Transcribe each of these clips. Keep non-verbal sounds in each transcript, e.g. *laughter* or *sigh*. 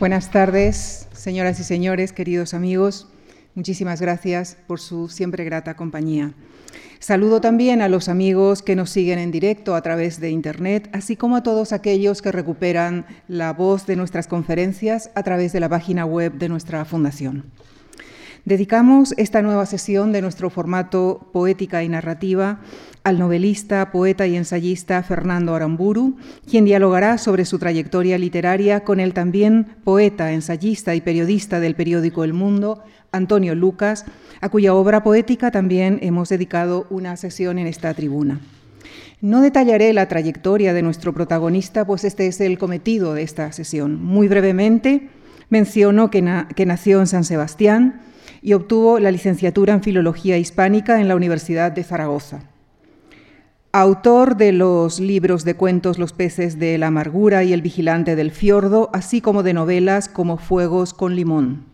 Buenas tardes, señoras y señores, queridos amigos. Muchísimas gracias por su siempre grata compañía. Saludo también a los amigos que nos siguen en directo a través de Internet, así como a todos aquellos que recuperan la voz de nuestras conferencias a través de la página web de nuestra fundación. Dedicamos esta nueva sesión de nuestro formato Poética y Narrativa al novelista, poeta y ensayista Fernando Aramburu, quien dialogará sobre su trayectoria literaria con el también poeta, ensayista y periodista del periódico El Mundo, Antonio Lucas, a cuya obra poética también hemos dedicado una sesión en esta tribuna. No detallaré la trayectoria de nuestro protagonista, pues este es el cometido de esta sesión. Muy brevemente, menciono que, que nació en San Sebastián y obtuvo la licenciatura en Filología Hispánica en la Universidad de Zaragoza. Autor de los libros de cuentos Los peces de la amargura y El vigilante del fiordo, así como de novelas como Fuegos con limón.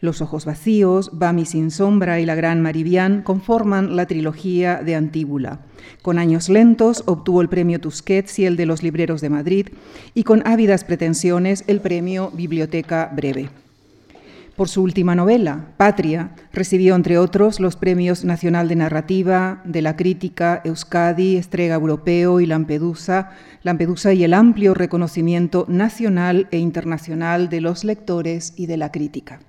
Los ojos vacíos, Bami sin sombra y La gran Maribián conforman la trilogía de Antíbula. Con años lentos obtuvo el premio Tusquets y el de los libreros de Madrid y con ávidas pretensiones el premio Biblioteca Breve. Por su última novela, Patria, recibió, entre otros, los premios Nacional de Narrativa, de la Crítica, Euskadi, Estrega Europeo y Lampedusa, Lampedusa y el amplio reconocimiento nacional e internacional de los lectores y de la crítica.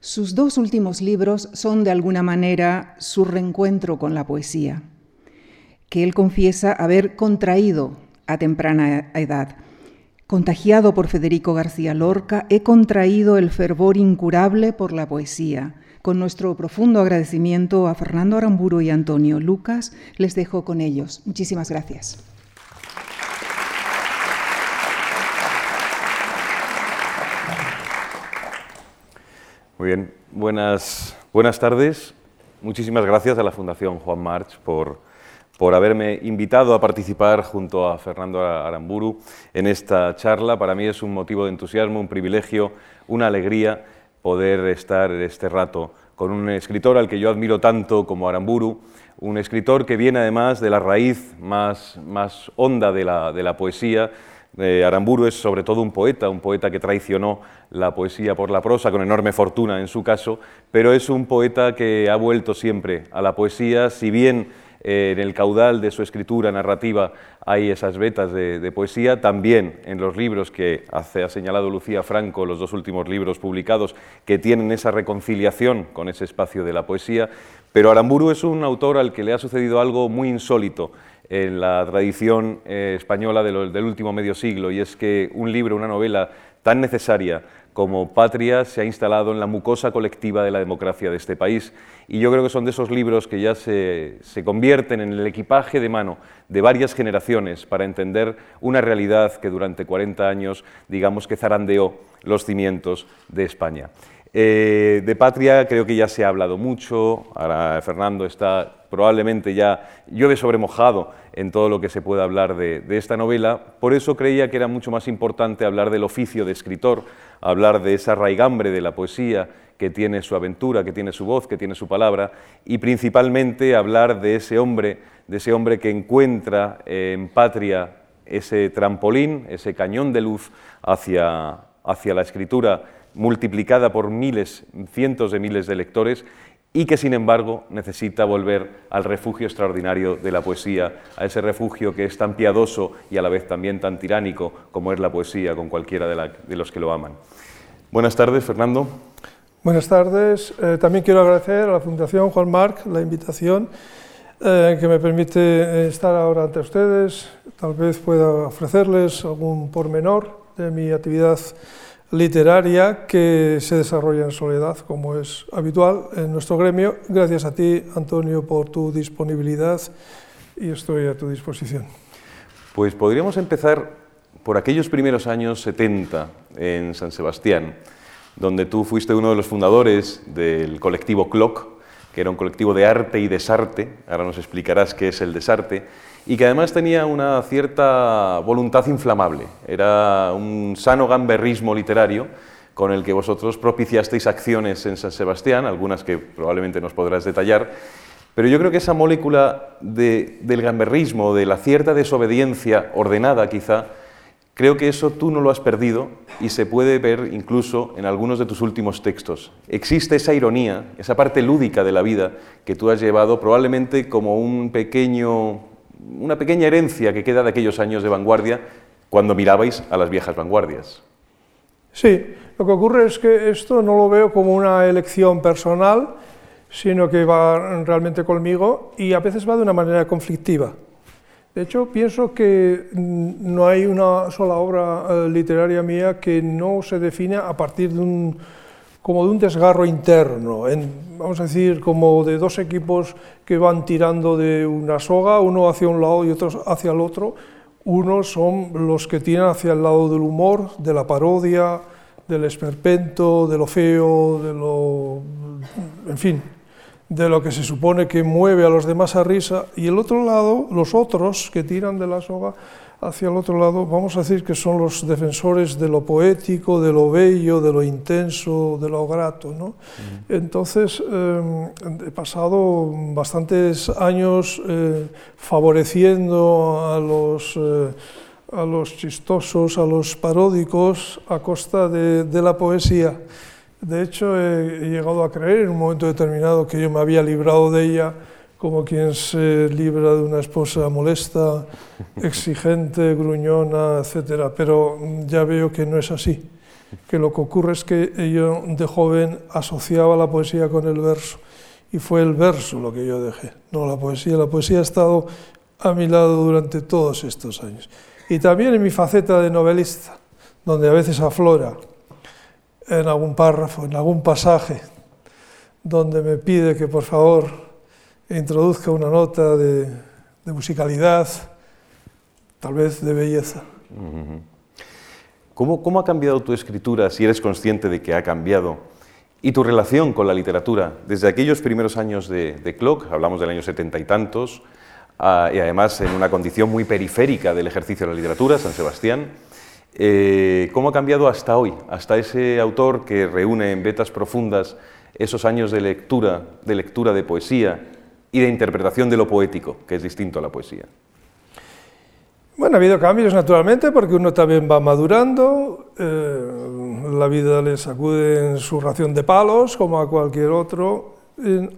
Sus dos últimos libros son, de alguna manera, su reencuentro con la poesía, que él confiesa haber contraído a temprana edad Contagiado por Federico García Lorca, he contraído el fervor incurable por la poesía. Con nuestro profundo agradecimiento a Fernando Aramburu y Antonio Lucas, les dejo con ellos. Muchísimas gracias. Muy bien, buenas, buenas tardes. Muchísimas gracias a la Fundación Juan March por por haberme invitado a participar junto a Fernando Aramburu en esta charla. Para mí es un motivo de entusiasmo, un privilegio, una alegría poder estar este rato con un escritor al que yo admiro tanto como Aramburu, un escritor que viene además de la raíz más, más honda de la, de la poesía. Eh, Aramburu es sobre todo un poeta, un poeta que traicionó la poesía por la prosa, con enorme fortuna en su caso, pero es un poeta que ha vuelto siempre a la poesía, si bien en el caudal de su escritura narrativa hay esas vetas de, poesía, también en los libros que ha señalado Lucía Franco, los dos últimos libros publicados, que tienen esa reconciliación con ese espacio de la poesía, pero Aramburu es un autor al que le ha sucedido algo muy insólito en la tradición eh, española del último medio siglo, y es que un libro, una novela tan necesaria como Patria se ha instalado en la mucosa colectiva de la democracia de este país. Y yo creo que son de esos libros que ya se, convierten en el equipaje de mano de varias generaciones para entender una realidad que durante 40 años, digamos que zarandeó los cimientos de España. Eh, de Patria creo que ya se ha hablado mucho, ahora Fernando está probablemente ya llueve sobre mojado en todo lo que se pueda hablar de, esta novela, por eso creía que era mucho más importante hablar del oficio de escritor, hablar de esa raigambre de la poesía que tiene su aventura, que tiene su voz, que tiene su palabra, y principalmente hablar de ese hombre, de ese hombre que encuentra en Patria ese trampolín, ese cañón de luz hacia, hacia la escritura multiplicada por miles, cientos de miles de lectores y que sin embargo necesita volver al refugio extraordinario de la poesía, a ese refugio que es tan piadoso y a la vez también tan tiránico como es la poesía con cualquiera de, los que lo aman. Buenas tardes, Fernando. Buenas tardes. Eh, también quiero agradecer a la Fundación Juan Marc la invitación eh, que me permite estar ahora ante ustedes. Tal vez pueda ofrecerles algún pormenor de mi actividad literaria que se desarrolla en soledad, como es habitual en nuestro gremio. Gracias a ti, Antonio, por tu disponibilidad y estoy a tu disposición. Pues podríamos empezar por aquellos primeros años 70 en San Sebastián, donde tú fuiste uno de los fundadores del colectivo CLOC, que era un colectivo de arte y desarte, ahora nos explicarás qué es el desarte, y que además tenía una cierta voluntad inflamable. Era un sano gamberrismo literario con el que vosotros propiciasteis acciones en San Sebastián, algunas que probablemente nos podrás detallar, pero yo creo que esa molécula del gamberrismo, de la cierta desobediencia ordenada quizá, Creo que eso tú no lo has perdido y se puede ver incluso en algunos de tus últimos textos. Existe esa ironía, esa parte lúdica de la vida que tú has llevado probablemente como un pequeño, una pequeña herencia que queda de aquellos años de vanguardia cuando mirabais a las viejas vanguardias. Sí, lo que ocurre es que esto no lo veo como una elección personal, sino que va realmente conmigo y a veces va de una manera conflictiva. De hecho, pienso que no hay una sola obra eh, literaria mía que no se define a partir de un, como de un desgarro interno, vamos a decir, como de dos equipos que van tirando de una soga, uno hacia un lado y otro hacia el otro. Unos son los que tiran hacia el lado del humor, de la parodia, del esperpento, de lo feo, de lo... en fin, de lo que se supone que mueve a los demás a risa, y el otro lado, los otros que tiran de la soga hacia el otro lado, vamos a decir que son los defensores de lo poético, de lo bello, de lo intenso, de lo grato. ¿no? Entonces, eh, he pasado bastantes años eh, favoreciendo a los... Eh, a los chistosos, a los paródicos, a costa de, de la poesía. De hecho, he, llegado a creer en un momento determinado que yo me había librado de ella como quien se libra de una esposa molesta, *laughs* exigente, gruñona, etc. Pero ya veo que no es así, que lo que ocurre es que yo de joven asociaba la poesía con el verso y fue el verso lo que yo dejé, no la poesía. La poesía ha estado a mi lado durante todos estos años. Y también en mi faceta de novelista, donde a veces aflora en algún párrafo, en algún pasaje, donde me pide que por favor introduzca una nota de, musicalidad, tal vez de belleza. ¿Cómo, ¿Cómo, ha cambiado tu escritura, si eres consciente de que ha cambiado, y tu relación con la literatura. Desde aquellos primeros años de, de Clock, hablamos del año setenta y tantos, y además en una condición muy periférica del ejercicio de la literatura, San Sebastián, eh, ¿Cómo ha cambiado hasta hoy, hasta ese autor que reúne en vetas profundas esos años de lectura, de lectura de poesía y de interpretación de lo poético, que es distinto a la poesía? Bueno, ha habido cambios naturalmente porque uno también va madurando, eh, la vida le sacude en su ración de palos como a cualquier otro.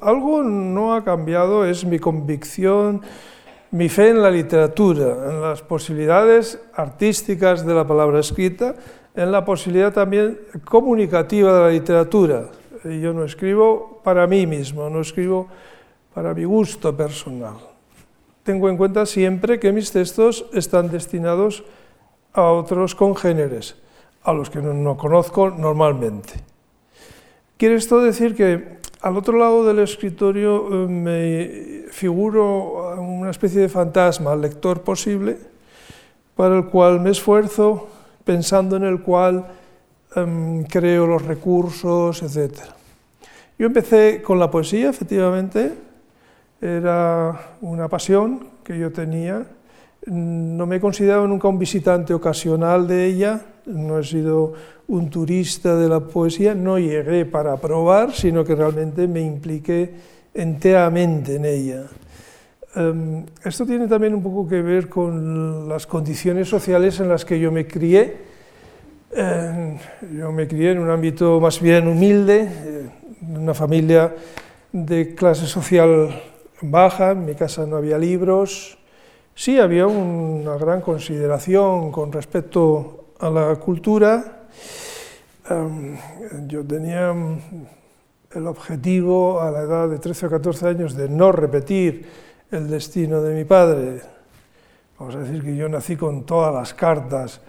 algo no ha cambiado, es mi convicción mi fe en la literatura, en las posibilidades artísticas de la palabra escrita, en la posibilidad también comunicativa de la literatura. Yo no escribo para mí mismo, no escribo para mi gusto personal. Tengo en cuenta siempre que mis textos están destinados a otros congéneres, a los que no, conozco normalmente. Quiere esto decir que al otro lado del escritorio eh, me figuro una especie de fantasma, lector posible, para el cual me esfuerzo, pensando en el cual em, creo los recursos, etc. Yo empecé con la poesía, efectivamente, era una pasión que yo tenía. No me he considerado nunca un visitante ocasional de ella, no he sido un turista de la poesía, no llegué para probar, sino que realmente me impliqué enteramente en ella. Em, esto tiene también un poco que ver con las condiciones sociales en las que yo me crié. Em, yo me crié en un ámbito más bien humilde, en una familia de clase social baja, en mi casa no había libros, sí había una gran consideración con respecto a la cultura. Em, yo tenía el objetivo a la edad de 13 o 14 años de no repetir el destino de mi padre. Vamos a decir que yo nací con todas las cartas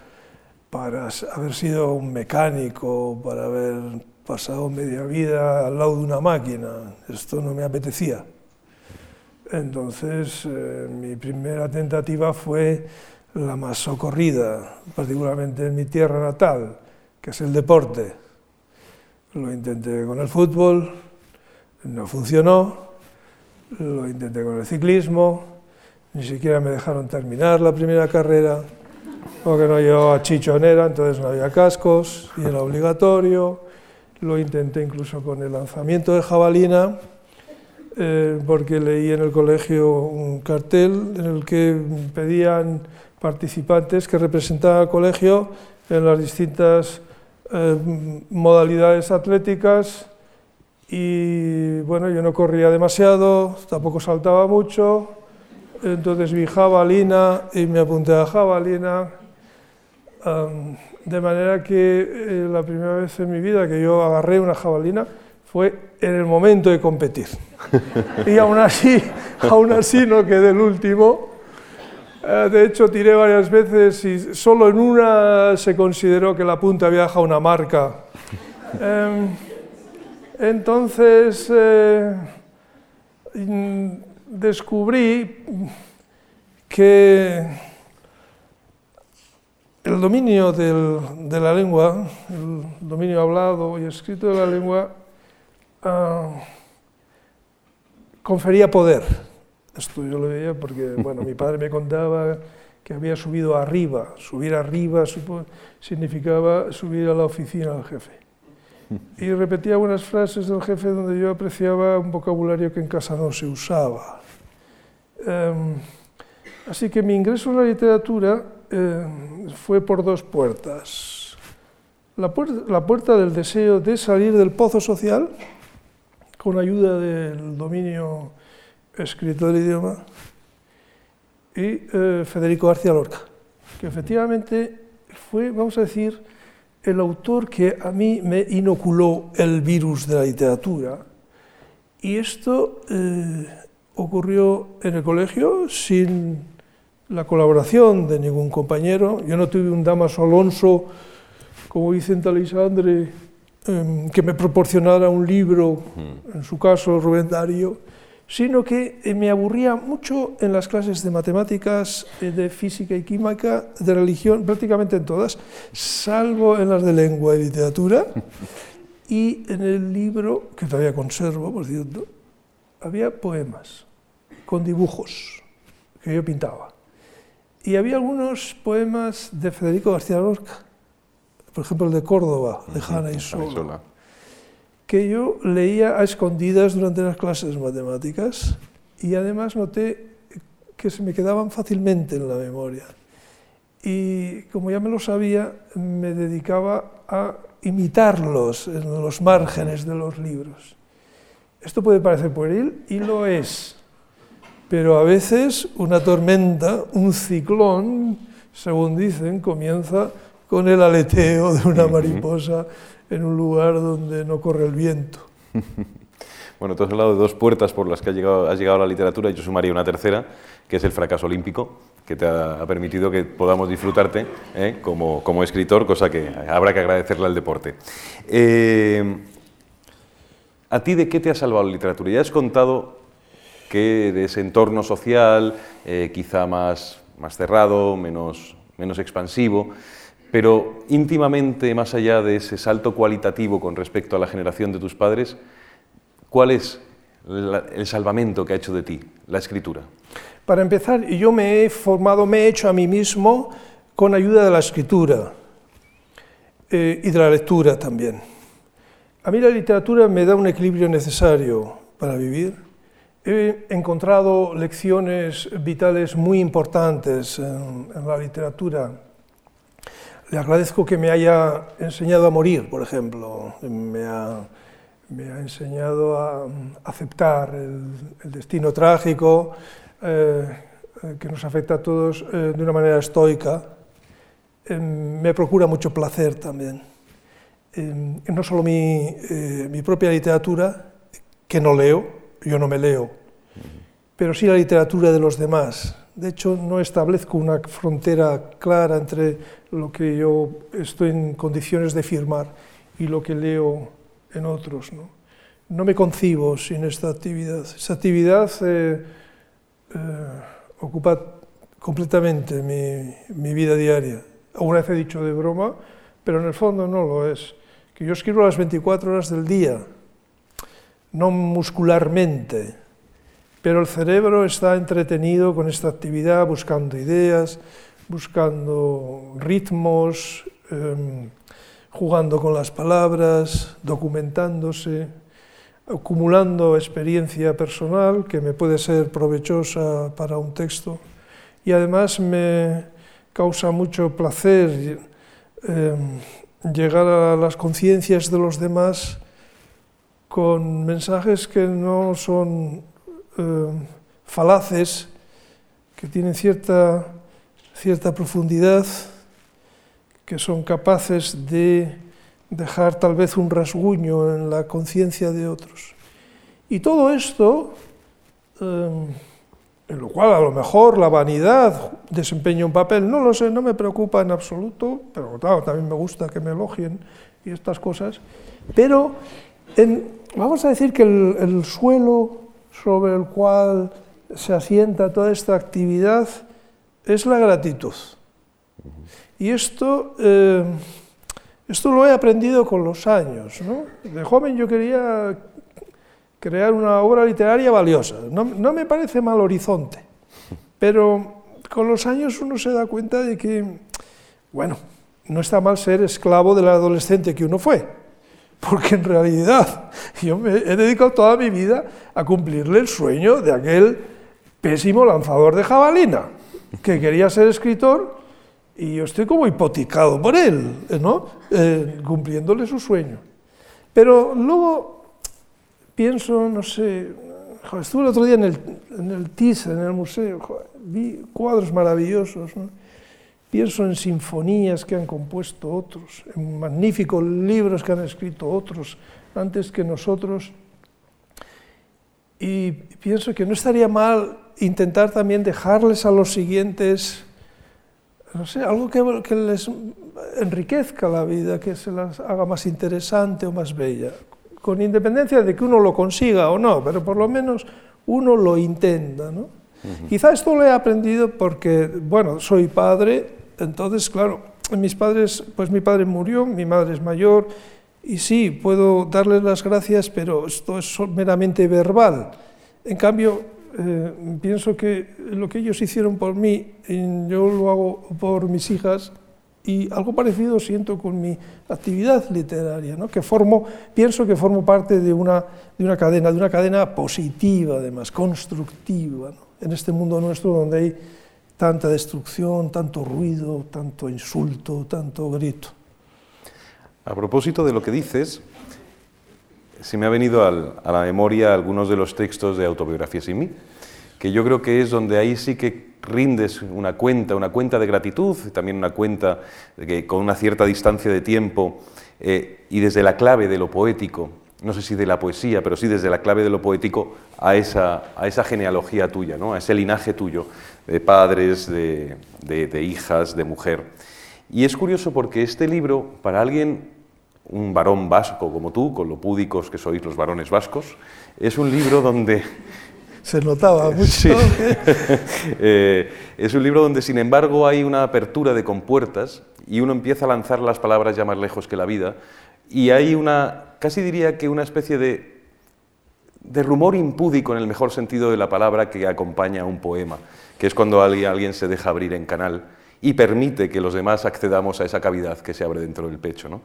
para haber sido un mecánico, para haber pasado media vida al lado de una máquina. Esto no me apetecía. Entonces, eh, mi primera tentativa fue la más socorrida, particularmente en mi tierra natal, que es el deporte. Lo intenté con el fútbol, no funcionó, lo intenté con el ciclismo, ni siquiera me dejaron terminar la primera carrera, porque no llevaba chichonera, entonces no había cascos y era obligatorio. Lo intenté incluso con el lanzamiento de jabalina, eh, porque leí en el colegio un cartel en el que pedían participantes que representaban al colegio en las distintas eh, modalidades atléticas y bueno, yo no corría demasiado, tampoco saltaba mucho, entonces vi jabalina y me apunté a jabalina, de manera que eh, la primera vez en mi vida que yo agarré una jabalina fue en el momento de competir. *laughs* y aún así, *laughs* aún así no quedé el último. Eh, de hecho, tiré varias veces y solo en una se consideró que la punta había dejado una marca. Em, entonces, eh, descubrí que el dominio de la lengua, el dominio hablado y escrito de la lengua, ah, confería poder. Esto yo lo veía porque, bueno, mi padre me contaba que había subido arriba. Subir arriba significaba subir a la oficina del jefe y repetía algunas frases del jefe donde yo apreciaba un vocabulario que en casa no se usaba. Em, así que mi ingreso en la literatura em, fue por dos puertas. La, puerta. del deseo de salir del pozo social, con ayuda del dominio escrito del idioma, y eh, Federico García Lorca, que efectivamente fue, vamos a decir, el autor que a mí me inoculó el virus de la literatura. Y esto eh, ocurrió en el colegio sin la colaboración de ningún compañero. Yo no tuve un Damaso Alonso como Vicente Alexandre em, que me proporcionara un libro, en su caso Rubén Darío sino que eh, me aburría mucho en las clases de matemáticas, eh, de física y química, de religión, prácticamente en todas, salvo en las de lengua y literatura. *laughs* Y en el libro, que todavía conservo, por cierto, había poemas con dibujos que yo pintaba. Y había algunos poemas de Federico García Lorca, por ejemplo el de Córdoba, de Jana y Sola que yo leía a escondidas durante las clases de matemáticas y además noté que se me quedaban fácilmente en la memoria. Y como ya me lo sabía, me dedicaba a imitarlos en los márgenes de los libros. Esto puede parecer pueril y lo es, pero a veces una tormenta, un ciclón, según dicen, comienza con el aleteo de una mariposa en un lugar donde no corre el viento. *laughs* Bueno, tú has hablado de dos puertas por las que has llegado, has llegado a la literatura y yo sumaría una tercera, que es el fracaso olímpico, que te ha, permitido que podamos disfrutarte ¿eh? como, como, escritor, cosa que habrá que agradecerle al deporte. Eh, ¿A ti de qué te ha salvado la literatura? Ya has contado que de ese entorno social, eh, quizá más, más cerrado, menos, menos expansivo, pero íntimamente, más allá de ese salto cualitativo con respecto a la generación de tus padres, ¿cuál es el salvamento que ha hecho de ti la escritura? Para empezar, yo me he formado, me he hecho a mí mismo con ayuda de la escritura eh, y de la lectura también. A mí la literatura me da un equilibrio necesario para vivir. He encontrado lecciones vitales muy importantes en la literatura le agradezco que me haya enseñado a morir, por ejemplo. Me ha, enseñado a aceptar el, destino trágico eh, que nos afecta a todos eh, de una manera estoica. Eh, me procura mucho placer también. no solo mi propia literatura, que no leo, yo no me leo, pero sí la literatura de los demás de hecho, no establezco una frontera clara entre lo que yo estoy en condiciones de firmar y lo que leo en otros. No, me concibo sin esta actividad. Esta actividad eh, eh, ocupa completamente mi, mi, vida diaria. Alguna vez he dicho de broma, pero en el fondo no lo es. Que yo escribo las 24 horas del día, no muscularmente pero el cerebro está entretenido con esta actividad, buscando ideas, buscando ritmos, em, jugando con las palabras, documentándose, acumulando experiencia personal que me puede ser provechosa para un texto. Y además me, causa mucho placer eh, llegar a las conciencias de los demás con mensajes que no son eh, falaces, que tienen cierta, cierta profundidad, que son capaces de dejar tal vez un rasguño en la conciencia de otros. Y todo esto, em, en lo cual a lo mejor la vanidad desempeña un papel, no lo sé, no me preocupa en absoluto, pero claro, también me gusta que me elogien y estas cosas, pero vamos a decir que el, suelo sobre el cual se asienta toda esta actividad es la gratitud. Y esto... Eh, esto lo he aprendido con los años. ¿no? De joven yo quería crear una obra literaria valiosa. No, me parece mal horizonte, pero con los años uno se da cuenta de que, bueno, no está mal ser esclavo del adolescente que uno fue, porque en realidad yo me he dedicado toda mi vida a cumplirle el sueño de aquel pésimo lanzador de jabalina, que quería ser escritor y yo estoy como hipotecado por él, ¿no? Eh, cumpliéndole su sueño. Pero luego pienso, no sé, estuve el otro día en el, en el en el museo, vi cuadros maravillosos, pienso en sinfonías que han compuesto otros, en magníficos libros que han escrito otros antes que nosotros, y pienso que no estaría mal intentar también dejarles a los siguientes no sé, algo que, les enriquezca la vida, que se las haga más interesante o más bella, con independencia de que uno lo consiga o no, pero por lo menos uno lo intenta. ¿no? Quizá esto lo he aprendido porque, bueno, soy padre, entonces, claro, mis padres, pues mi padre murió, mi madre es mayor, y sí, puedo darles las gracias, pero esto es meramente verbal. En cambio, eh, pienso que lo que ellos hicieron por mí, yo lo hago por mis hijas y algo parecido siento con mi actividad literaria, ¿no? que formo, pienso que formo parte de una, de una cadena, de una cadena positiva además, constructiva, en este mundo nuestro donde hay tanta destrucción, tanto ruido, tanto insulto, tanto grito. A propósito de lo que dices, se me ha venido a la memoria algunos de los textos de Autobiografías y mí, que yo creo que es donde ahí sí que rindes una cuenta, una cuenta de gratitud, también una cuenta que, con una cierta distancia de tiempo eh, y desde la clave de lo poético, no sé si de la poesía, pero sí desde la clave de lo poético a esa, a esa genealogía tuya, ¿no? a ese linaje tuyo de padres, de, de hijas, de mujer. Y es curioso porque este libro, para alguien un varón vasco como tú, con lo púdicos que sois los varones vascos, es un libro donde... *laughs* Se notaba mucho. *laughs* Eh, es un libro donde, sin embargo, hay una apertura de compuertas y uno empieza a lanzar las palabras ya más lejos que la vida y hay una, casi diría que una especie de, de rumor impúdico en el mejor sentido de la palabra que acompaña a un poema, que es cuando alguien, se deja abrir en canal y permite que los demás accedamos a esa cavidad que se abre dentro del pecho. ¿no?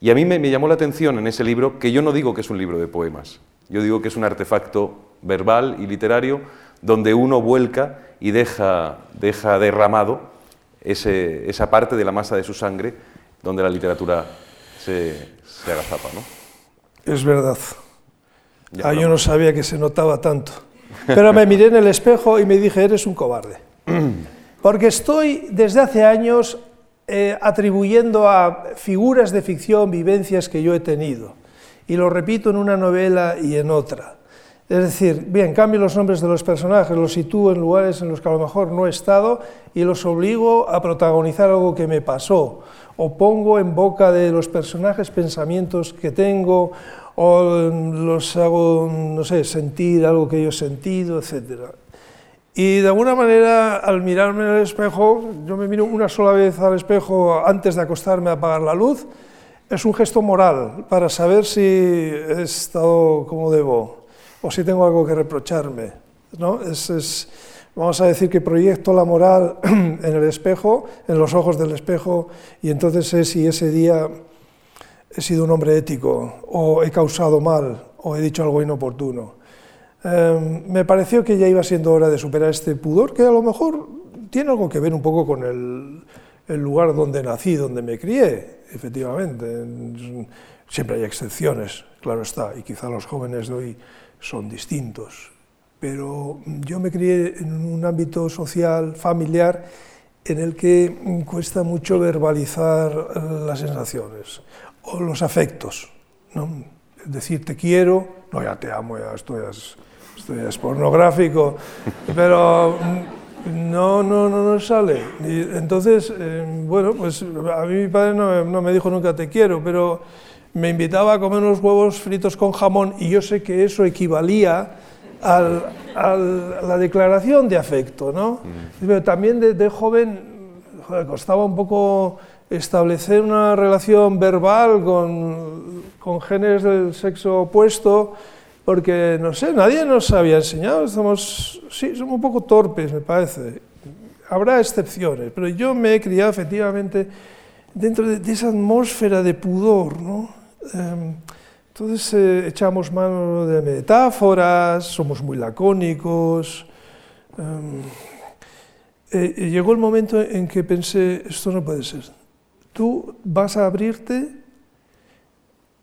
Y a mí me, llamó la atención en ese libro que yo no digo que es un libro de poemas, yo digo que es un artefacto verbal y literario donde uno vuelca y deja, deja derramado ese, esa parte de la masa de su sangre donde la literatura se, se agazapa. ¿no? Es verdad. Ah, yo no sabía que se notaba tanto. Pero me miré en el espejo y me dije, eres un cobarde. *clears throat* Porque estoy desde hace años eh, atribuyendo a figuras de ficción vivencias que yo he tenido. Y lo repito en una novela y en otra. Es decir, bien, cambio los nombres de los personajes, los sitúo en lugares en los que a lo mejor no he estado y los obligo a protagonizar algo que me pasó. O pongo en boca de los personajes pensamientos que tengo, o los hago, no sé, sentir algo que yo he sentido, etcétera. Y de alguna manera, al mirarme en el espejo, yo me miro una sola vez al espejo antes de acostarme a apagar la luz, es un gesto moral para saber si he estado como debo o si tengo algo que reprocharme. ¿no? Es, vamos a decir que proyecto la moral *clears throat* en el espejo, en los ojos del espejo, y entonces sé si ese día he sido un hombre ético, o he causado mal, o he dicho algo inoportuno. Em, me pareció que ya iba siendo hora de superar este pudor, que a lo mejor tiene algo que ver un poco con el, el lugar donde nací, donde me crié, efectivamente. Siempre hay excepciones, claro está, y quizá los jóvenes de hoy son distintos. Pero yo me crié en un ámbito social, familiar, en el que cuesta mucho verbalizar eh, las sensaciones o los afectos. ¿no? Decir te quiero, no, ya te amo, ya esto ya es, pornográfico, *laughs* pero no, no, no, no sale. Y entonces, eh, bueno, pues a mí mi padre no, no me dijo nunca te quiero, pero me invitaba a comer unos huevos fritos con jamón y yo sé que eso equivalía al, a la declaración de afecto, ¿no? Mm. Pero también de, joven costaba un poco establecer una relación verbal con, con genes del sexo opuesto, porque, no sé, nadie nos había enseñado, somos, sí, somos un poco torpes, me parece. Habrá excepciones, pero yo me he criado efectivamente dentro de, esa atmósfera de pudor, ¿no? Em, entonces eh, echamos mano de metáforas, somos muy lacónicos. Em, eh, llegó el momento en que pensé, esto no puede ser. Tú vas a abrirte,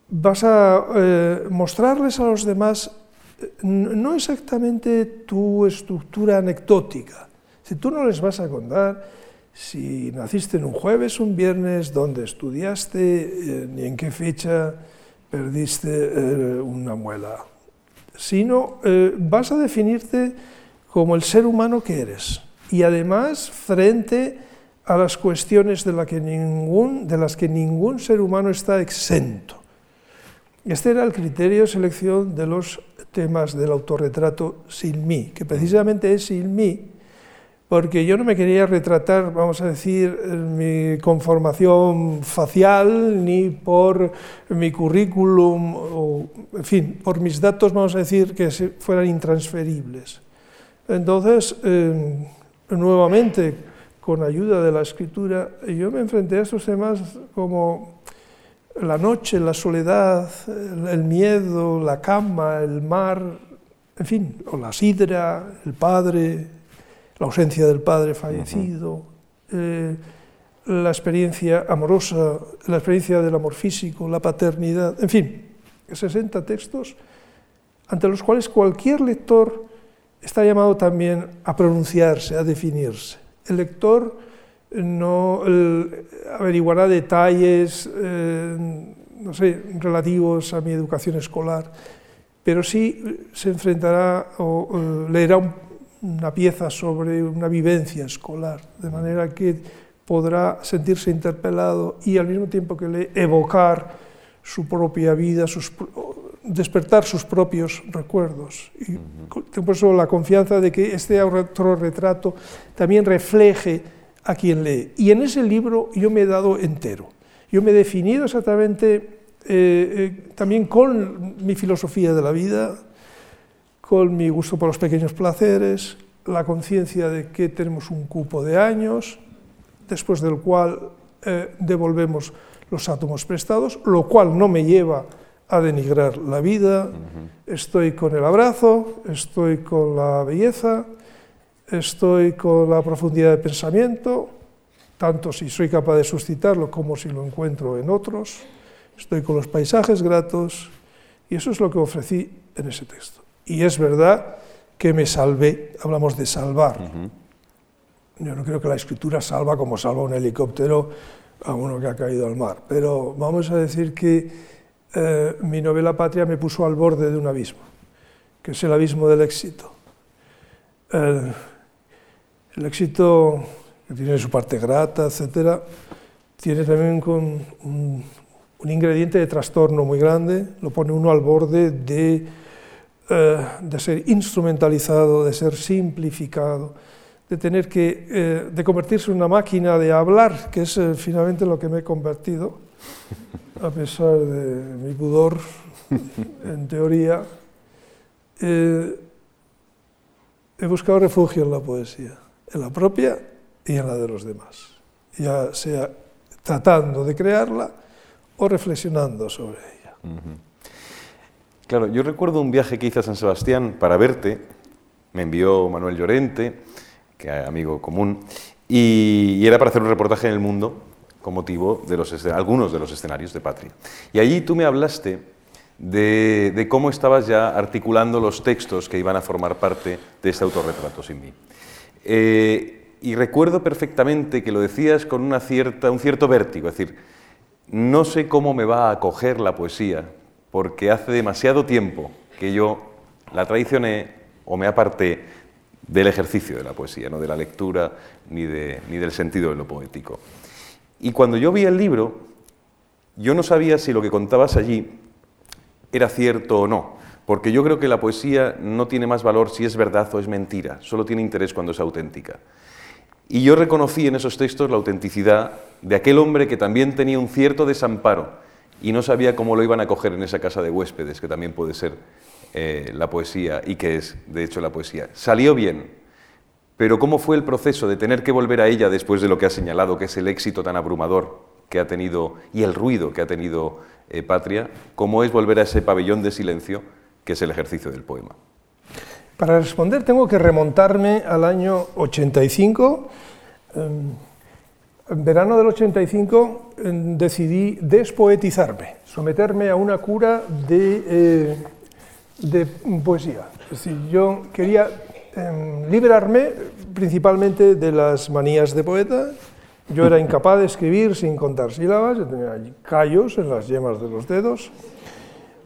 vas a eh, mostrarles a los demás no exactamente tu estructura anecdótica. Si tú no les vas a contar si naciste en un jueves, un viernes, dónde estudiaste, eh, ni en qué fecha perdiste eh, una muela, sino eh, vas a definirte como el ser humano que eres y además frente a las cuestiones de, la que ningún, de las que ningún ser humano está exento. Este era el criterio de selección de los temas del autorretrato sin mí, que precisamente es sin mí porque yo no me quería retratar, vamos a decir, mi conformación facial, ni por mi currículum, o, en fin, por mis datos, vamos a decir, que fueran intransferibles. Entonces, eh, nuevamente, con ayuda de la escritura, yo me enfrenté a estos temas como la noche, la soledad, el miedo, la cama, el mar, en fin, o la sidra, el padre, la ausencia del padre fallecido, eh, la experiencia amorosa, la experiencia del amor físico, la paternidad, en fin, 60 textos ante los cuales cualquier lector está llamado también a pronunciarse, a definirse. El lector no averiguará detalles, eh, no sé, relativos a mi educación escolar, pero sí se enfrentará o leerá un una pieza sobre una vivencia escolar, de manera que podrá sentirse interpelado y al mismo tiempo que le evocar su propia vida, sus, despertar sus propios recuerdos. Y por eso la confianza de que este retrato también refleje a quien lee. Y en ese libro yo me he dado entero. Yo me he definido exactamente eh, eh, también con mi filosofía de la vida, con mi gusto por los pequeños placeres, la conciencia de que tenemos un cupo de años, después del cual eh, devolvemos los átomos prestados, lo cual no me lleva a denigrar la vida, estoy con el abrazo, estoy con la belleza, estoy con la profundidad de pensamiento, tanto si soy capaz de suscitarlo como si lo encuentro en otros, estoy con los paisajes gratos, y eso es lo que ofrecí en ese texto. Y es verdad que me salvé, hablamos de salvar. Yo no creo que la escritura salva como salva un helicóptero a uno que ha caído al mar, pero vamos a decir que eh, mi novela Patria me puso al borde de un abismo, que es el abismo del éxito. el éxito, que tiene su parte grata, etcétera, tiene también un, ingrediente de trastorno muy grande, lo pone uno al borde de eh, de ser instrumentalizado, de ser simplificado, de tener que, eh, de convertirse en una máquina de hablar, que es finalmente lo que me he convertido, a pesar de mi pudor, en teoría. he buscado refugio en la poesía, en la propia y en la de los demás, ya sea tratando de crearla o reflexionando sobre ella. Claro, yo recuerdo un viaje que hice a San Sebastián para verte, me envió Manuel Llorente, que amigo común, y, era para hacer un reportaje en El Mundo con motivo de algunos de los escenarios de Patria. Y allí tú me hablaste de, cómo estabas ya articulando los textos que iban a formar parte de este autorretrato sin mí. Eh, y recuerdo perfectamente que lo decías con un cierto vértigo, es decir, no sé cómo me va a acoger la poesía, porque hace demasiado tiempo que yo la traicioné o me aparté del ejercicio de la poesía, no de la lectura ni del sentido de lo poético. Y cuando yo vi el libro, yo no sabía si lo que contabas allí era cierto o no, porque yo creo que la poesía no tiene más valor si es verdad o es mentira, solo tiene interés cuando es auténtica. Y yo reconocí en esos textos la autenticidad de aquel hombre que también tenía un cierto desamparo y no sabía cómo lo iban a coger en esa casa de huéspedes, que también puede ser eh, la poesía y que es, de hecho, la poesía. Salió bien, pero ¿cómo fue el proceso de tener que volver a ella después de lo que ha señalado, que es el éxito tan abrumador que ha tenido y el ruido que ha tenido eh, Patria? ¿Cómo es volver a ese pabellón de silencio que es el ejercicio del poema? Para responder tengo que remontarme al año 85. Em, en verano del 85 em, decidí despoetizarme, someterme a una cura de, eh, de poesía. Es decir, yo quería liberarme principalmente de las manías de poeta. Yo era incapaz de escribir sin contar sílabas, yo tenía callos en las yemas de los dedos.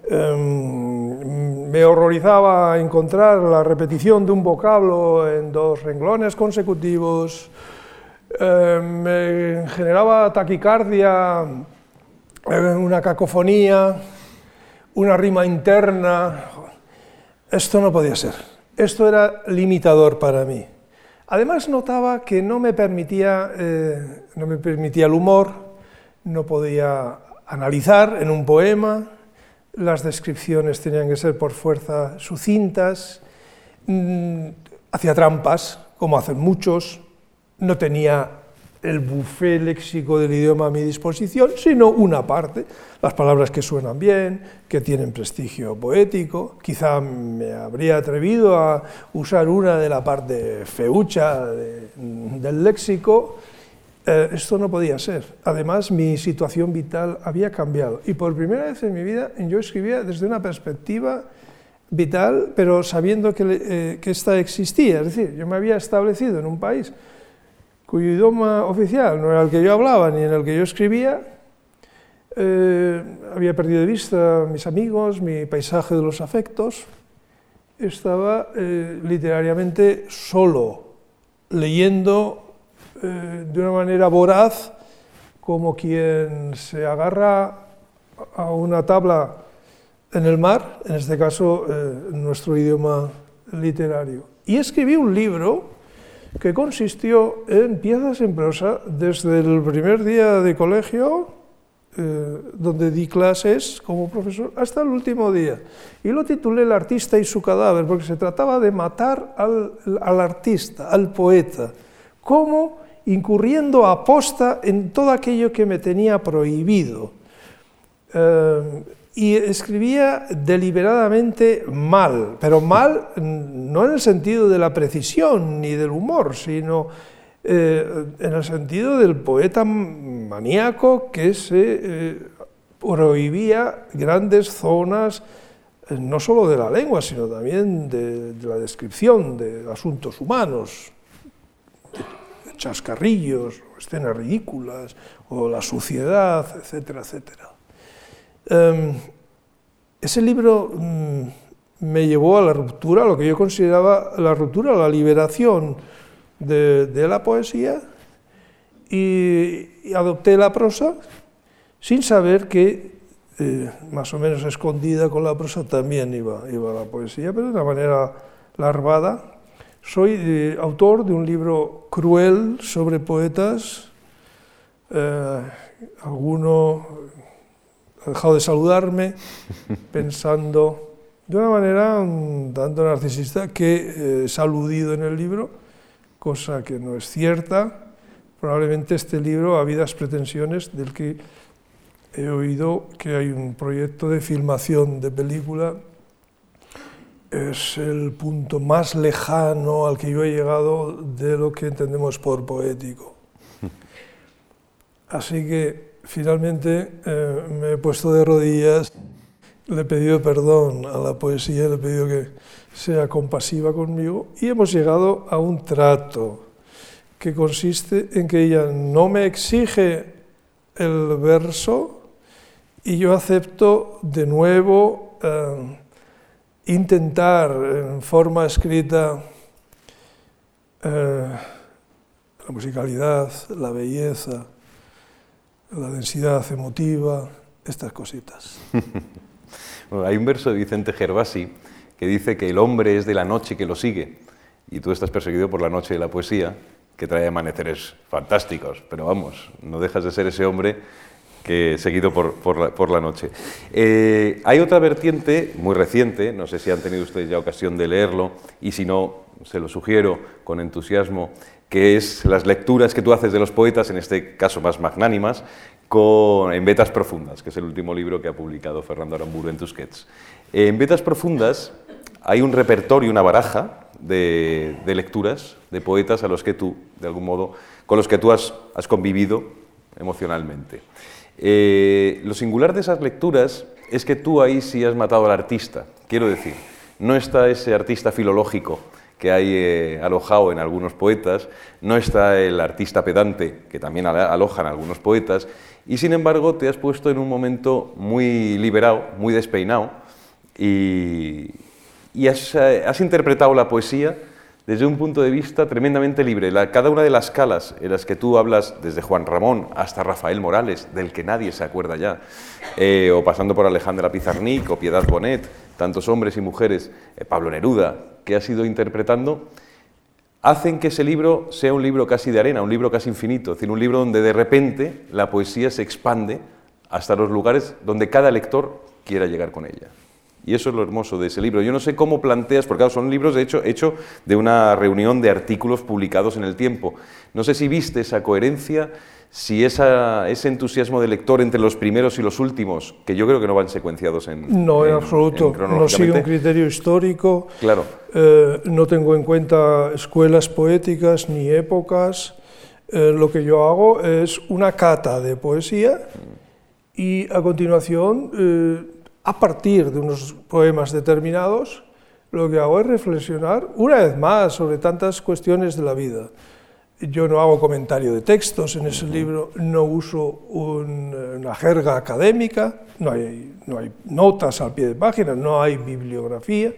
Em, me horrorizaba encontrar la repetición de un vocablo en dos renglones consecutivos, em, me generaba taquicardia, em, una cacofonía, una rima interna. Esto no podía ser. Esto era limitador para mí. Además notaba que no me permitía, eh, no me permitía el humor, no podía analizar en un poema, las descripciones tenían que ser por fuerza sucintas, mm, hacía trampas, como hacen muchos, no tenía el buffet léxico del idioma a mi disposición, sino una parte, las palabras que suenan bien, que tienen prestigio poético, quizá me habría atrevido a usar una de la parte feucha del léxico, eh, esto no podía ser. Además, mi situación vital había cambiado. Y por primera vez en mi vida yo escribía desde una perspectiva vital, pero sabiendo que, eh, que esta existía. Es decir, yo me había establecido en un país cuyo idioma oficial no era el que yo hablaba ni en el que yo escribía. Eh, había perdido de vista mis amigos, mi paisaje de los afectos. Estaba literariamente solo, leyendo eh, de una manera voraz, como quien se agarra a una tabla en el mar, en este caso eh, en nuestro idioma literario. Y escribí un libro que consistió en piezas en prosa desde el primer día de colegio, eh, donde di clases como profesor, hasta el último día. Y lo titulé El artista y su cadáver, porque se trataba de matar al, al artista, al poeta. ¿Cómo? incurriendo a posta en todo aquello que me tenía prohibido. Eh, y escribía deliberadamente mal, pero mal no en el sentido de la precisión ni del humor, sino eh, en el sentido del poeta maníaco que se eh, prohibía grandes zonas, no solo de la lengua, sino también de la descripción de asuntos humanos, chascarrillos, escenas ridículas, o la suciedad, etcétera, etcétera. Em, ese libro mm, me llevó a la ruptura, lo que yo consideraba la ruptura, la liberación de, la poesía, y, adopté la prosa sin saber que eh, más o menos escondida con la prosa también iba, iba la poesía, pero de una manera larvada, soy eh, autor de un libro cruel sobre poetas. Eh, alguno ha dejado de saludarme *laughs* pensando de una manera un tanto narcisista que eh, ha aludido en el libro, cosa que no es cierta. Probablemente este libro, a vidas pretensiones, del que he oído que hay un proyecto de filmación de película es el punto más lejano al que yo he llegado de lo que entendemos por poético. *laughs* Así que finalmente eh, me he puesto de rodillas, le he pedido perdón a la poesía, le he pedido que sea compasiva conmigo y hemos llegado a un trato que consiste en que ella no me exige el verso y yo acepto de nuevo eh, intentar en forma escrita eh, la musicalidad, la belleza, la densidad emotiva, estas cositas. *laughs* hay un verso de Vicente Gervasi que dice que el hombre es de la noche que lo sigue y tú estás perseguido por la noche de la poesía, que trae amaneceres fantásticos, pero vamos, no dejas de ser ese hombre que seguido por, la, noche. Eh, hay otra vertiente muy reciente, no sé si han tenido ustedes ya ocasión de leerlo, y si no, se lo sugiero con entusiasmo, que es las lecturas que tú haces de los poetas, en este caso más magnánimas, con, en Vetas Profundas, que es el último libro que ha publicado Fernando Aramburu en Tusquets. En Vetas Profundas hay un repertorio, una baraja de, lecturas de poetas a los que tú, de algún modo, con los que tú has convivido emocionalmente. Eh, lo singular de esas lecturas es que tú ahí sí has matado al artista. Quiero decir, no está ese artista filológico que hay eh, alojado en algunos poetas, no está el artista pedante que también alojan algunos poetas, y sin embargo te has puesto en un momento muy liberado, muy despeinado, y, eh, has interpretado la poesía desde un punto de vista tremendamente libre. cada una de las calas en las que tú hablas, desde Juan Ramón hasta Rafael Morales, del que nadie se acuerda ya, eh, o pasando por Alejandra Pizarnik o Piedad Bonet, tantos hombres y mujeres, eh, Pablo Neruda, que has ido interpretando, hacen que ese libro sea un libro casi de arena, un libro casi infinito, es decir, un libro donde de repente la poesía se expande hasta los lugares donde cada lector quiera llegar con ella. Y eso es lo hermoso de ese libro. Yo no sé cómo planteas, porque son libros de hecho hechos de una reunión de artículos publicados en el tiempo. No sé si viste esa coherencia, si ese entusiasmo de lector entre los primeros y los últimos, que yo creo que no van secuenciados en. No, en, absoluto. no sigue un criterio histórico. Claro. Eh, no tengo en cuenta escuelas poéticas ni épocas. Eh, lo que yo hago es una cata de poesía y a continuación. Eh, a partir de unos poemas determinados, lo que hago es reflexionar una vez más sobre tantas cuestiones de la vida. Yo no hago comentario de textos en ese libro, no uso una jerga académica, no hay, no hay notas al pie de página, no hay bibliografía.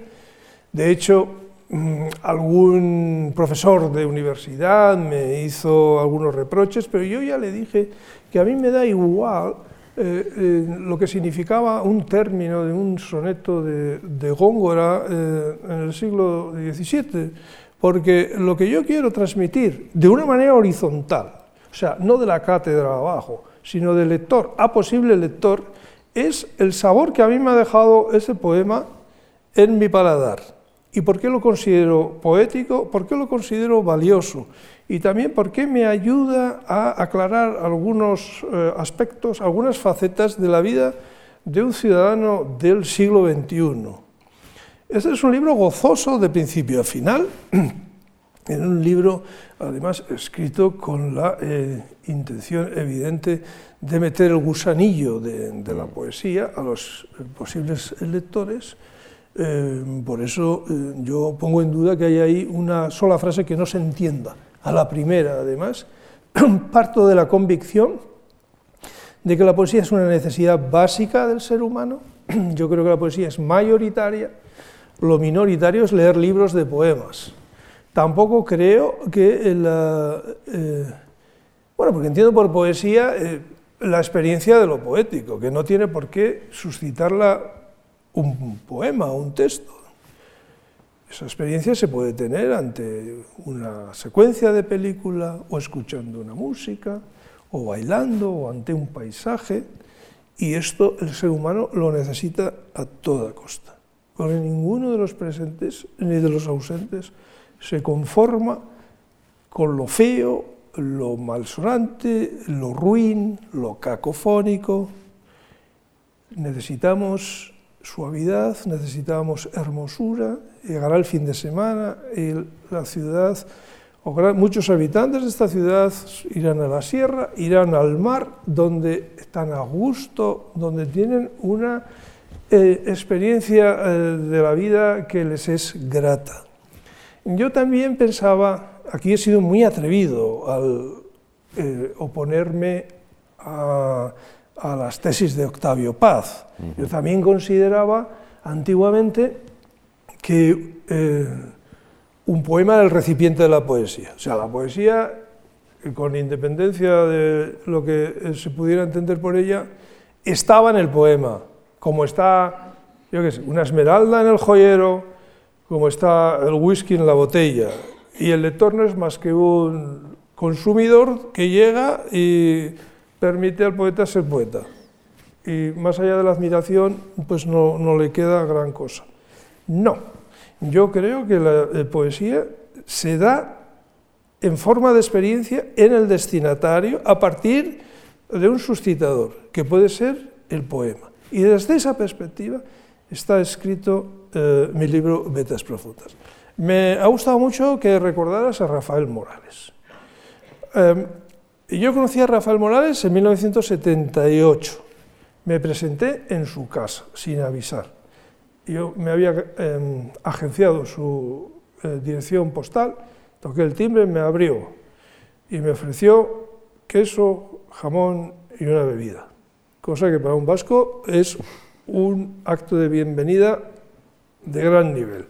De hecho, mm, algún profesor de universidad me hizo algunos reproches, pero yo ya le dije que a mí me da igual eh, eh, lo que significaba un término de un soneto de, Góngora eh, en el siglo XVII, porque lo que yo quiero transmitir de una manera horizontal, o sea, no de la cátedra abajo, sino del lector a posible lector, es el sabor que a mí me ha dejado ese poema en mi paladar. ¿Y por qué lo considero poético? ¿Por qué lo considero valioso? Y también porque me ayuda a aclarar algunos eh, aspectos, algunas facetas de la vida de un ciudadano del siglo XXI. Este es un libro gozoso de principio a final, *clears throat* en un libro además escrito con la eh, intención evidente de meter el gusanillo de, la poesía a los posibles lectores. Eh, por eso yo pongo en duda que haya ahí una sola frase que no se entienda a la primera además, *clears throat* parto de la convicción de que la poesía es una necesidad básica del ser humano, *clears throat* yo creo que la poesía es mayoritaria, lo minoritario es leer libros de poemas. Tampoco creo que la... Eh, bueno, porque entiendo por poesía eh, la experiencia de lo poético, que no tiene por qué suscitarla un poema un texto. Esa experiencia se puede tener ante una secuencia de película o escuchando una música o bailando o ante un paisaje y esto el ser humano lo necesita a toda costa. Porque ninguno de los presentes ni de los ausentes se conforma con lo feo, lo malsonante, lo ruin, lo cacofónico. Necesitamos suavidad, necesitábamos hermosura, llegará el fin de semana y la ciudad, muchos habitantes de esta ciudad irán a la sierra, irán al mar, donde están a gusto, donde tienen una eh, experiencia eh, de la vida que les es grata. Yo también pensaba, aquí he sido muy atrevido al eh, oponerme a a las tesis de Octavio Paz. Yo también consideraba antiguamente que eh, un poema era el recipiente de la poesía. O sea, la poesía, con independencia de lo que eh, se pudiera entender por ella, estaba en el poema, como está, yo qué sé, una esmeralda en el joyero, como está el whisky en la botella. Y el lector no es más que un consumidor que llega y permite al poeta ser poeta. Y más allá de la admiración, pues no, no le queda gran cosa. No, yo creo que la eh, poesía se da en forma de experiencia en el destinatario a partir de un suscitador, que puede ser el poema. Y desde esa perspectiva está escrito eh, mi libro Vetas Profundas. Me ha gustado mucho que recordaras a Rafael Morales. Em, yo conocí a Rafael Morales en 1978. Me presenté en su casa, sin avisar. Yo me había em, agenciado su eh, dirección postal, toqué el timbre, me abrió y me ofreció queso, jamón y una bebida. Cosa que para un vasco es un acto de bienvenida de gran nivel.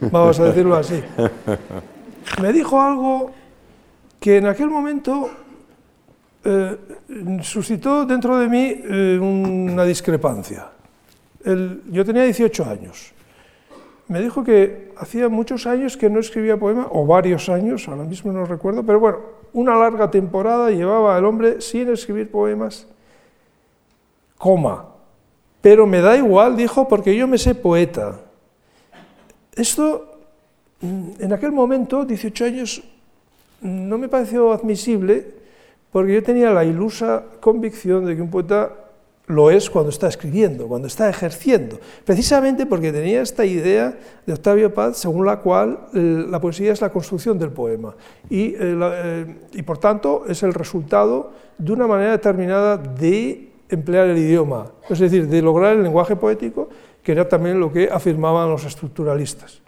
Vamos a decirlo así. *laughs* Me dijo algo que en aquel momento eh, suscitó dentro de mí eh, una discrepancia. yo tenía 18 años. Me dijo que hacía muchos años que no escribía poema, o varios años, ahora mismo no recuerdo, pero bueno, una larga temporada llevaba el hombre sin escribir poemas, coma. Pero me da igual, dijo, porque yo me sé poeta. Esto, mm, en aquel momento, 18 años, no me pareció admisible, porque yo tenía la ilusa convicción de que un poeta lo es cuando está escribiendo, cuando está ejerciendo, precisamente porque tenía esta idea de Octavio Paz, según la cual eh, la poesía es la construcción del poema. Y, eh, eh, y, por tanto es el resultado de una manera determinada de emplear el idioma, es decir, de lograr el lenguaje poético, que era también lo que afirmaban los estructuralistas.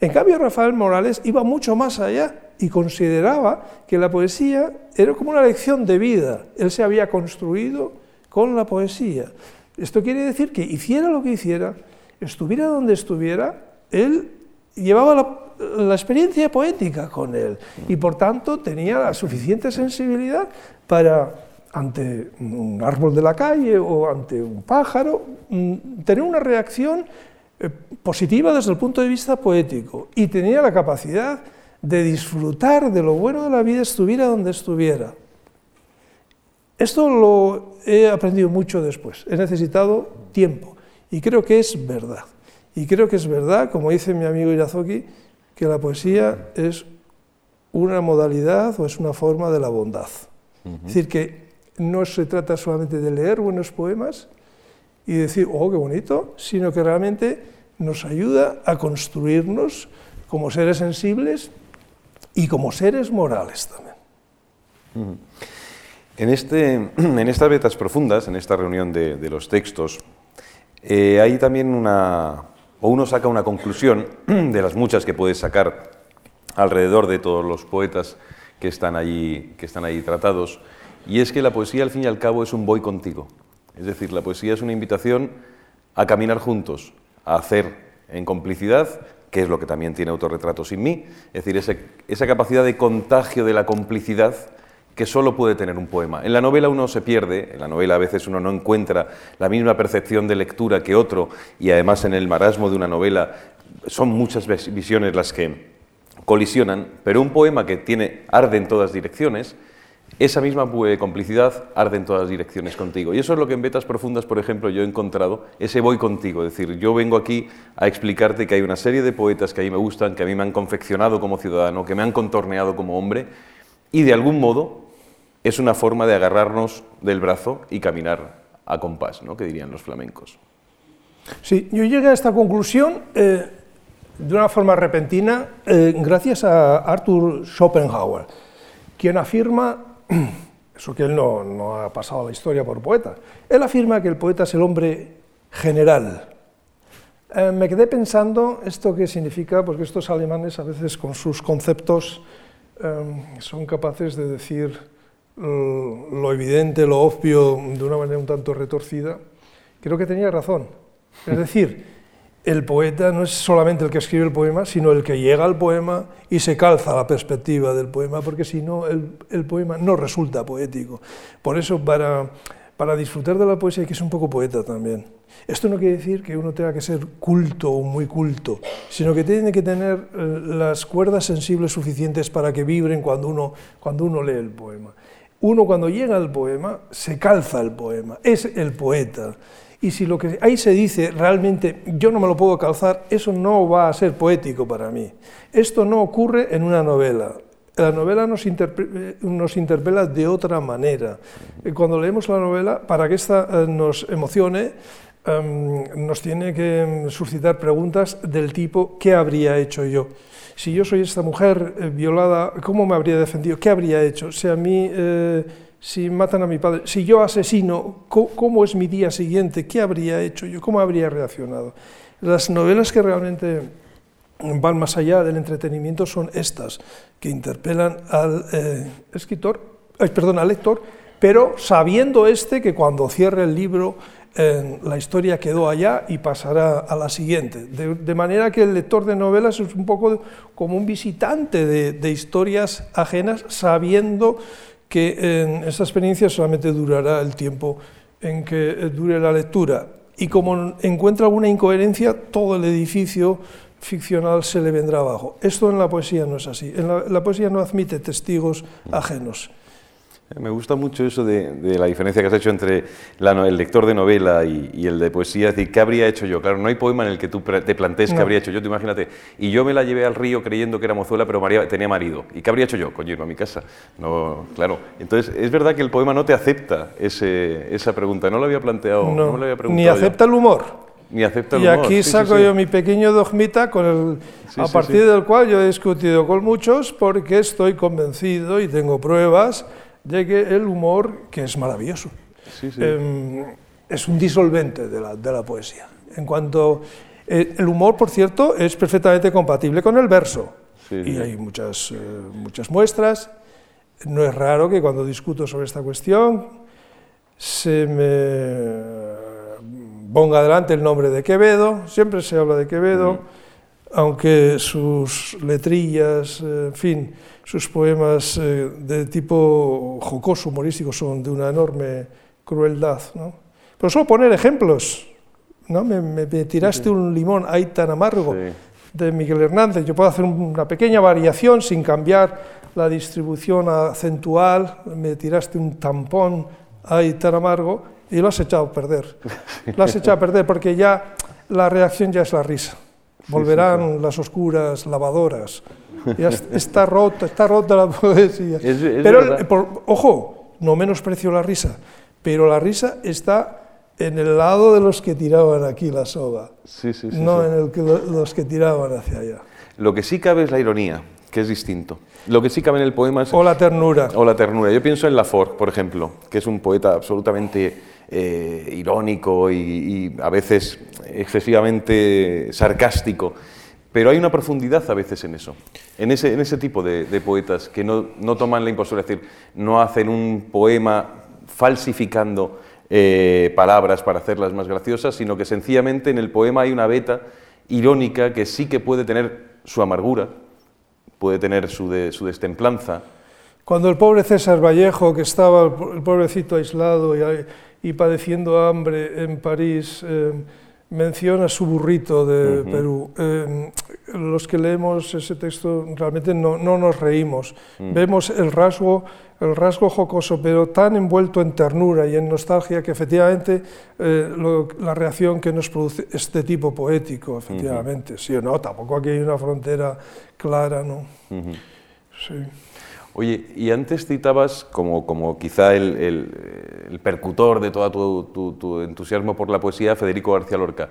En cambio, Rafael Morales iba mucho más allá y consideraba que la poesía era como una lección de vida. Él se había construido con la poesía. Esto quiere decir que hiciera lo que hiciera, estuviera donde estuviera, él llevaba la, experiencia poética con él y por tanto tenía la suficiente sensibilidad para ante un árbol de la calle o ante un pájaro, mm, tener una reacción eh, positiva desde el punto de vista poético y tenía la capacidad de disfrutar de lo bueno de la vida estuviera donde estuviera. Esto lo he aprendido mucho después, he necesitado tiempo y creo que es verdad. Y creo que es verdad, como dice mi amigo Irazoki, que la poesía es una modalidad o es una forma de la bondad. Es decir, que no se trata solamente de leer buenos poemas y decir, oh, qué bonito, sino que realmente nos ayuda a construirnos como seres sensibles y como seres morales también. En, este, *clears throat* en estas vetas profundas, en esta reunión de, los textos, eh, hay también una, o uno saca una conclusión *clears throat* de las muchas que puedes sacar alrededor de todos los poetas que están allí, que están allí tratados, y es que la poesía al fin y al cabo es un voy contigo. Es decir, la poesía es una invitación a caminar juntos, a hacer en complicidad, que es lo que también tiene Autorretrato sin mí, es decir, esa capacidad de contagio de la complicidad que solo puede tener un poema. En la novela uno se pierde, en la novela a veces uno no encuentra la misma percepción de lectura que otro, y además en el marasmo de una novela son muchas visiones las que colisionan, pero un poema que tiene arde en todas direcciones, esa misma complicidad arde en todas direcciones contigo. Y eso es lo que en Vetas Profundas, por ejemplo, yo he encontrado, ese voy contigo. Es decir, yo vengo aquí a explicarte que hay una serie de poetas que a mí me gustan, que a mí me han confeccionado como ciudadano, que me han contorneado como hombre, y de algún modo es una forma de agarrarnos del brazo y caminar a compás, ¿no? que dirían los flamencos. Sí, yo llegué a esta conclusión eh, de una forma repentina eh, gracias a Arthur Schopenhauer, quien afirma, *clears throat* eso que él no, no ha pasado a la historia por poeta, él afirma que el poeta es el hombre general. Eh, me quedé pensando esto qué significa, porque estos alemanes a veces con sus conceptos son capaces de decir lo evidente, lo obvio, de una manera un tanto retorcida. Creo que tenía razón. Es decir, el poeta no es solamente el que escribe el poema, sino el que llega al poema y se calza la perspectiva del poema, porque si no, el, poema no resulta poético. Por eso, para, para disfrutar de la poesía hay que ser un poco poeta también. Esto no quiere decir que uno tenga que ser culto o muy culto, sino que tiene que tener eh, las cuerdas sensibles suficientes para que vibren cuando uno, cuando uno lee el poema. Uno cuando llega al poema se calza el poema, es el poeta. Y si lo que ahí se dice realmente yo no me lo puedo calzar, eso no va a ser poético para mí. Esto no ocurre en una novela. La novela nos, nos interpela de otra manera. Cuando leemos la novela, para que esta eh, nos emocione, em, nos tiene que suscitar preguntas del tipo ¿qué habría hecho yo? Si yo soy esta mujer eh, violada, ¿cómo me habría defendido? ¿Qué habría hecho? Si a mí... Eh, si matan a mi padre, si yo asesino, ¿cómo es mi día siguiente? ¿Qué habría hecho yo? ¿Cómo habría reaccionado? Las novelas que realmente van más allá del entretenimiento son estas, que interpelan al eh, escritor, perdón, al lector, pero sabiendo este que cuando cierre el libro la historia quedó allá y pasará a la siguiente. De, manera que el lector de novelas es un poco como un visitante de historias ajenas, sabiendo que en esta experiencia solamente durará el tiempo en que dure la lectura. Y como encuentra alguna incoherencia, todo el edificio ficcional se le vendrá abajo. Esto en la poesía no es así. En la, poesía no admite testigos ajenos. Me gusta mucho eso de, la diferencia que has hecho entre el lector de novela y, el de poesía. Es decir, ¿qué habría hecho yo? Claro, no hay poema en el que tú te plantees qué habría hecho yo. Tú imagínate, y yo me la llevé al río creyendo que era mozuela, pero María tenía marido. ¿Y qué habría hecho yo? Coño, irme a mi casa. No, claro. Entonces, es verdad que el poema no te acepta esa pregunta. No lo había planteado. No, me lo Ni acepta el humor. Ni acepta el y aquí saco yo mi pequeño dogmita con el, a partir del cual yo he discutido con muchos porque estoy convencido y tengo pruebas llegue el humor, que es maravilloso. Em, es un disolvente de la, de la poesía. En cuanto. Eh, el humor, por cierto, es perfectamente compatible con el verso. y hay muchas, eh, muchas muestras. No es raro que cuando discuto sobre esta cuestión se me ponga adelante el nombre de Quevedo, siempre se habla de Quevedo, aunque sus letrillas, eh, en fin, sus poemas eh, de tipo jocoso, humorístico, son de una enorme crueldad. ¿no? Pero solo poner ejemplos. ¿no? Me, tiraste un limón ahí tan amargo de Miguel Hernández. Yo puedo hacer una pequeña variación sin cambiar la distribución acentual. Me tiraste un tampón ahí tan amargo y lo has echado a perder. *laughs* Lo has echado a perder porque ya la reacción ya es la risa. Volverán las oscuras lavadoras está rota, está rota la *laughs* poesía. pero, ojo, no menosprecio la risa, pero la risa está en el lado de los que tiraban aquí la soga, no en el que los que tiraban hacia allá. Lo que sí cabe es la ironía, que es distinto. Lo que sí cabe en el poema es... O la ternura. O la ternura. Yo pienso en Lafort, por ejemplo, que es un poeta absolutamente eh, irónico y, a veces excesivamente sarcástico. Pero hay una profundidad a veces en eso, en ese, en ese tipo de, poetas que no, no, toman la impostura, es decir, no hacen un poema falsificando eh, palabras para hacerlas más graciosas, sino que sencillamente en el poema hay una beta irónica que sí que puede tener su amargura, puede tener su, su destemplanza. Cuando el pobre César Vallejo, que estaba el pobrecito aislado y, y padeciendo hambre en París, eh, menciona su burrito de Perú. Eh, los que leemos ese texto realmente no, no nos reímos. Mm. Vemos el rasgo, el rasgo jocoso, pero tan envuelto en ternura y en nostalgia que efectivamente eh, la reacción que nos produce este tipo poético, efectivamente. Sí o no, tampoco aquí hay una frontera clara, ¿no? Sí. Oye, y antes citabas como, como quizá el, percutor de todo tu, tu, entusiasmo por la poesía, Federico García Lorca.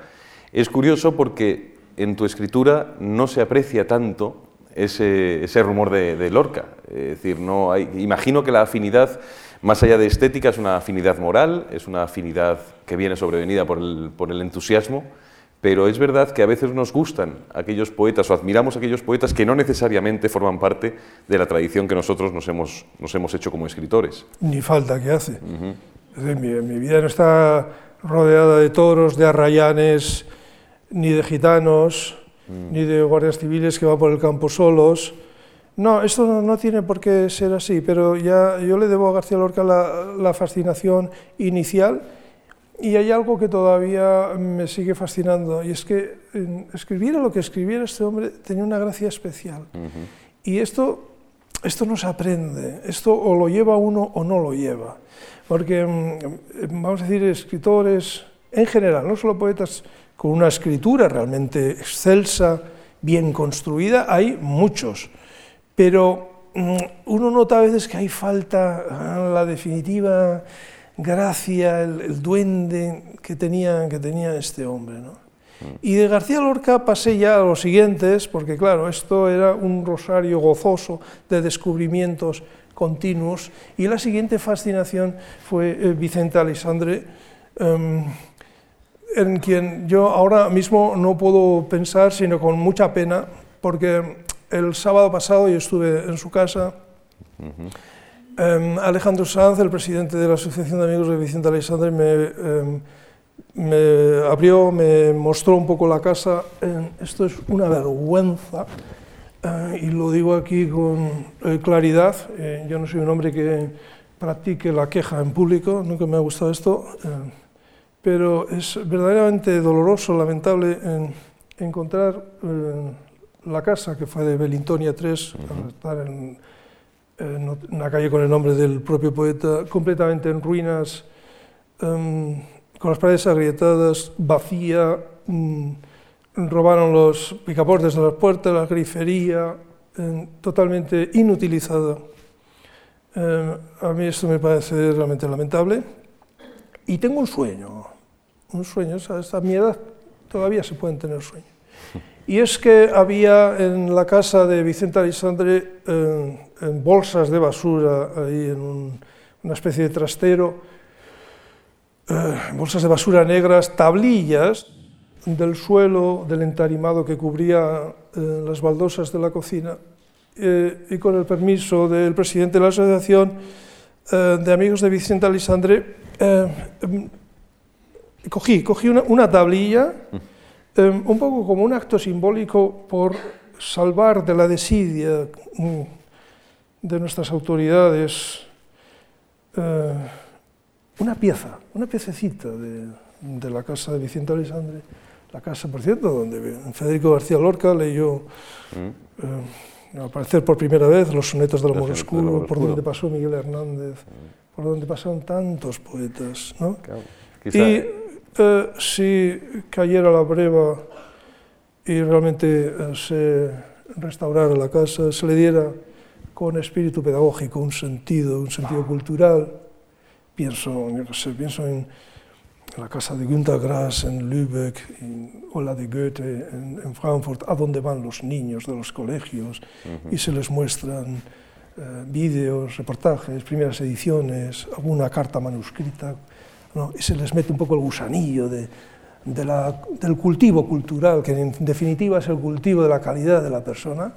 Es curioso porque en tu escritura no se aprecia tanto ese, ese rumor de, Lorca. Es decir, no hay, imagino que la afinidad, más allá de estética, es una afinidad moral, es una afinidad que viene sobrevenida por el, por el entusiasmo pero es verdad que a veces nos gustan aquellos poetas o admiramos aquellos poetas que no necesariamente forman parte de la tradición que nosotros nos hemos, nos hemos hecho como escritores. Ni falta que hace. mi, vida no está rodeada de toros, de arrayanes, ni de gitanos, mm. ni de guardias civiles que van por el campo solos. No, esto no, tiene por qué ser así, pero ya yo le debo a García Lorca la, la fascinación inicial y hay algo que todavía me sigue fascinando, y es que escribiera lo que escribiera este hombre tenía una gracia especial. Y esto, esto no se aprende, esto o lo lleva uno o no lo lleva. Porque, mm, vamos a decir, escritores en general, no solo poetas con una escritura realmente excelsa, bien construida, hay muchos. Pero mm, uno nota a veces que hay falta ah, la definitiva gracia, el, duende que tenía, que tenía este hombre. ¿no? Mm. Y de García Lorca pasé ya a los siguientes, porque claro, esto era un rosario gozoso de descubrimientos continuos, y la siguiente fascinación fue eh, Vicente Alexandre, em, en quien yo ahora mismo no puedo pensar, sino con mucha pena, porque el sábado pasado yo estuve en su casa, Em, Alejandro Sanz, el presidente de la Asociación de Amigos de Vicente Alexandre, me, em, me abrió, me mostró un poco la casa. esto es una vergüenza, eh, y lo digo aquí con eh, claridad. Eh, yo no soy un hombre que practique la queja en público, nunca me ha gustado esto, pero es verdaderamente doloroso, lamentable encontrar la casa que fue de Belintonia 3, estar en en una calle con el nombre del propio poeta, completamente en ruinas, em, con las paredes agrietadas, vacía, mm, robaron los picaportes de las puertas, la grifería, em, totalmente inutilizada. Em, a mí esto me parece realmente lamentable. Y tengo un sueño, un sueño, a mi edad todavía se pueden tener sueños. *laughs* Y es que había en la casa de Vicente Alexandre en bolsas de basura, ahí en una especie de trastero, eh, bolsas de basura negras, tablillas del suelo, del entarimado que cubría eh, las baldosas de la cocina, eh, y con el permiso del presidente de la Asociación de Amigos de Vicente Alexandre, em, cogí, cogí una, una tablilla, em, un poco como un acto simbólico por salvar de la desidia mm, de nuestras autoridades eh, una pieza, una piececita de, de, la casa de Vicente Alexandre, la casa, por cierto, donde Federico García Lorca leyó, mm. eh, aparecer por primera vez los sonetos del amor oscuro, por donde pasó Miguel Hernández, mm. por donde pasaron tantos poetas. ¿no? Y eh, si cayera la breva y realmente se restaurara la casa, se le diera con espíritu pedagógico, un sentido, un sentido cultural. Pienso, pienso en la casa de Günter Grass en Lübeck o la de Goethe en, Frankfurt, a donde van los niños de los colegios y se les muestran eh, vídeos, reportajes, primeras ediciones, alguna carta manuscrita, y se les mete un poco el gusanillo de, del cultivo cultural, que en definitiva es el cultivo de la calidad de la persona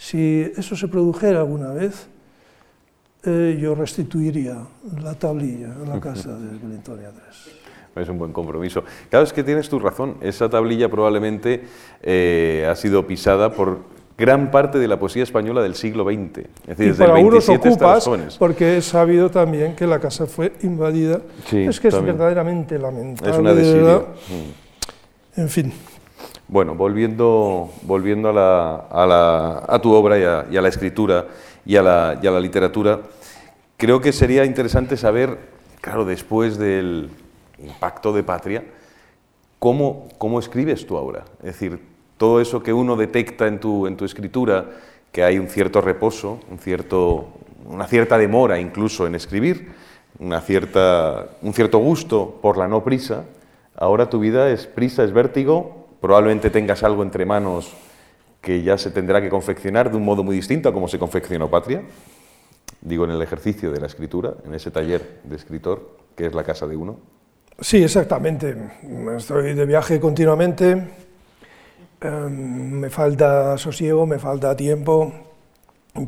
si eso se produjera alguna vez, eh, yo restituiría la tablilla en la casa de Belintonia III. Es un buen compromiso. Claro, es que tienes tu razón. Esa tablilla probablemente eh, ha sido pisada por gran parte de la poesía española del siglo XX. Es decir, y desde el 27 ocupas, porque he sabido también que la casa fue invadida. es que es verdaderamente lamentable. Es una desidia. Mm. En fin. Bueno, volviendo, volviendo a, tu obra y a, la escritura y a la, literatura, creo que sería interesante saber, claro, después del impacto de Patria, cómo, cómo escribes tu obra. Es decir, todo eso que uno detecta en tu, en tu escritura, que hay un cierto reposo, un cierto, una cierta demora incluso en escribir, una cierta, un cierto gusto por la no prisa. Ahora tu vida es prisa, es vértigo, probablemente tengas algo entre manos que ya se tendrá que confeccionar de un modo muy distinto a como se confeccionó Patria, digo en el ejercicio de la escritura, en ese taller de escritor que es la casa de uno. Sí, exactamente. Estoy de viaje continuamente, em, me falta sosiego, me falta tiempo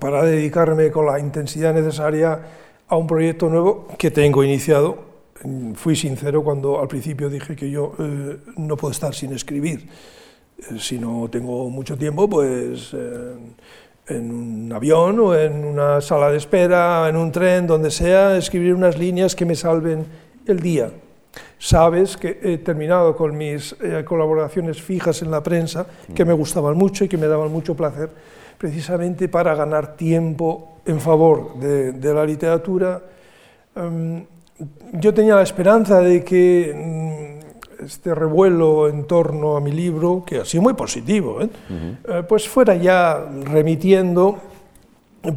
para dedicarme con la intensidad necesaria a un proyecto nuevo que tengo iniciado. Fui sincero cuando al principio dije que yo eh, no puedo estar sin escribir. Eh, si no tengo mucho tiempo, pues eh, en un avión o en una sala de espera, en un tren, donde sea, escribir unas líneas que me salven el día. Sabes que he terminado con mis colaboraciones fijas en la prensa, que me gustaban mucho y que me daban mucho placer precisamente para ganar tiempo en favor de, la literatura. Em, yo tenía la esperanza de que mm, este revuelo en torno a mi libro, que ha sido muy positivo, ¿eh? Eh, pues fuera ya remitiendo,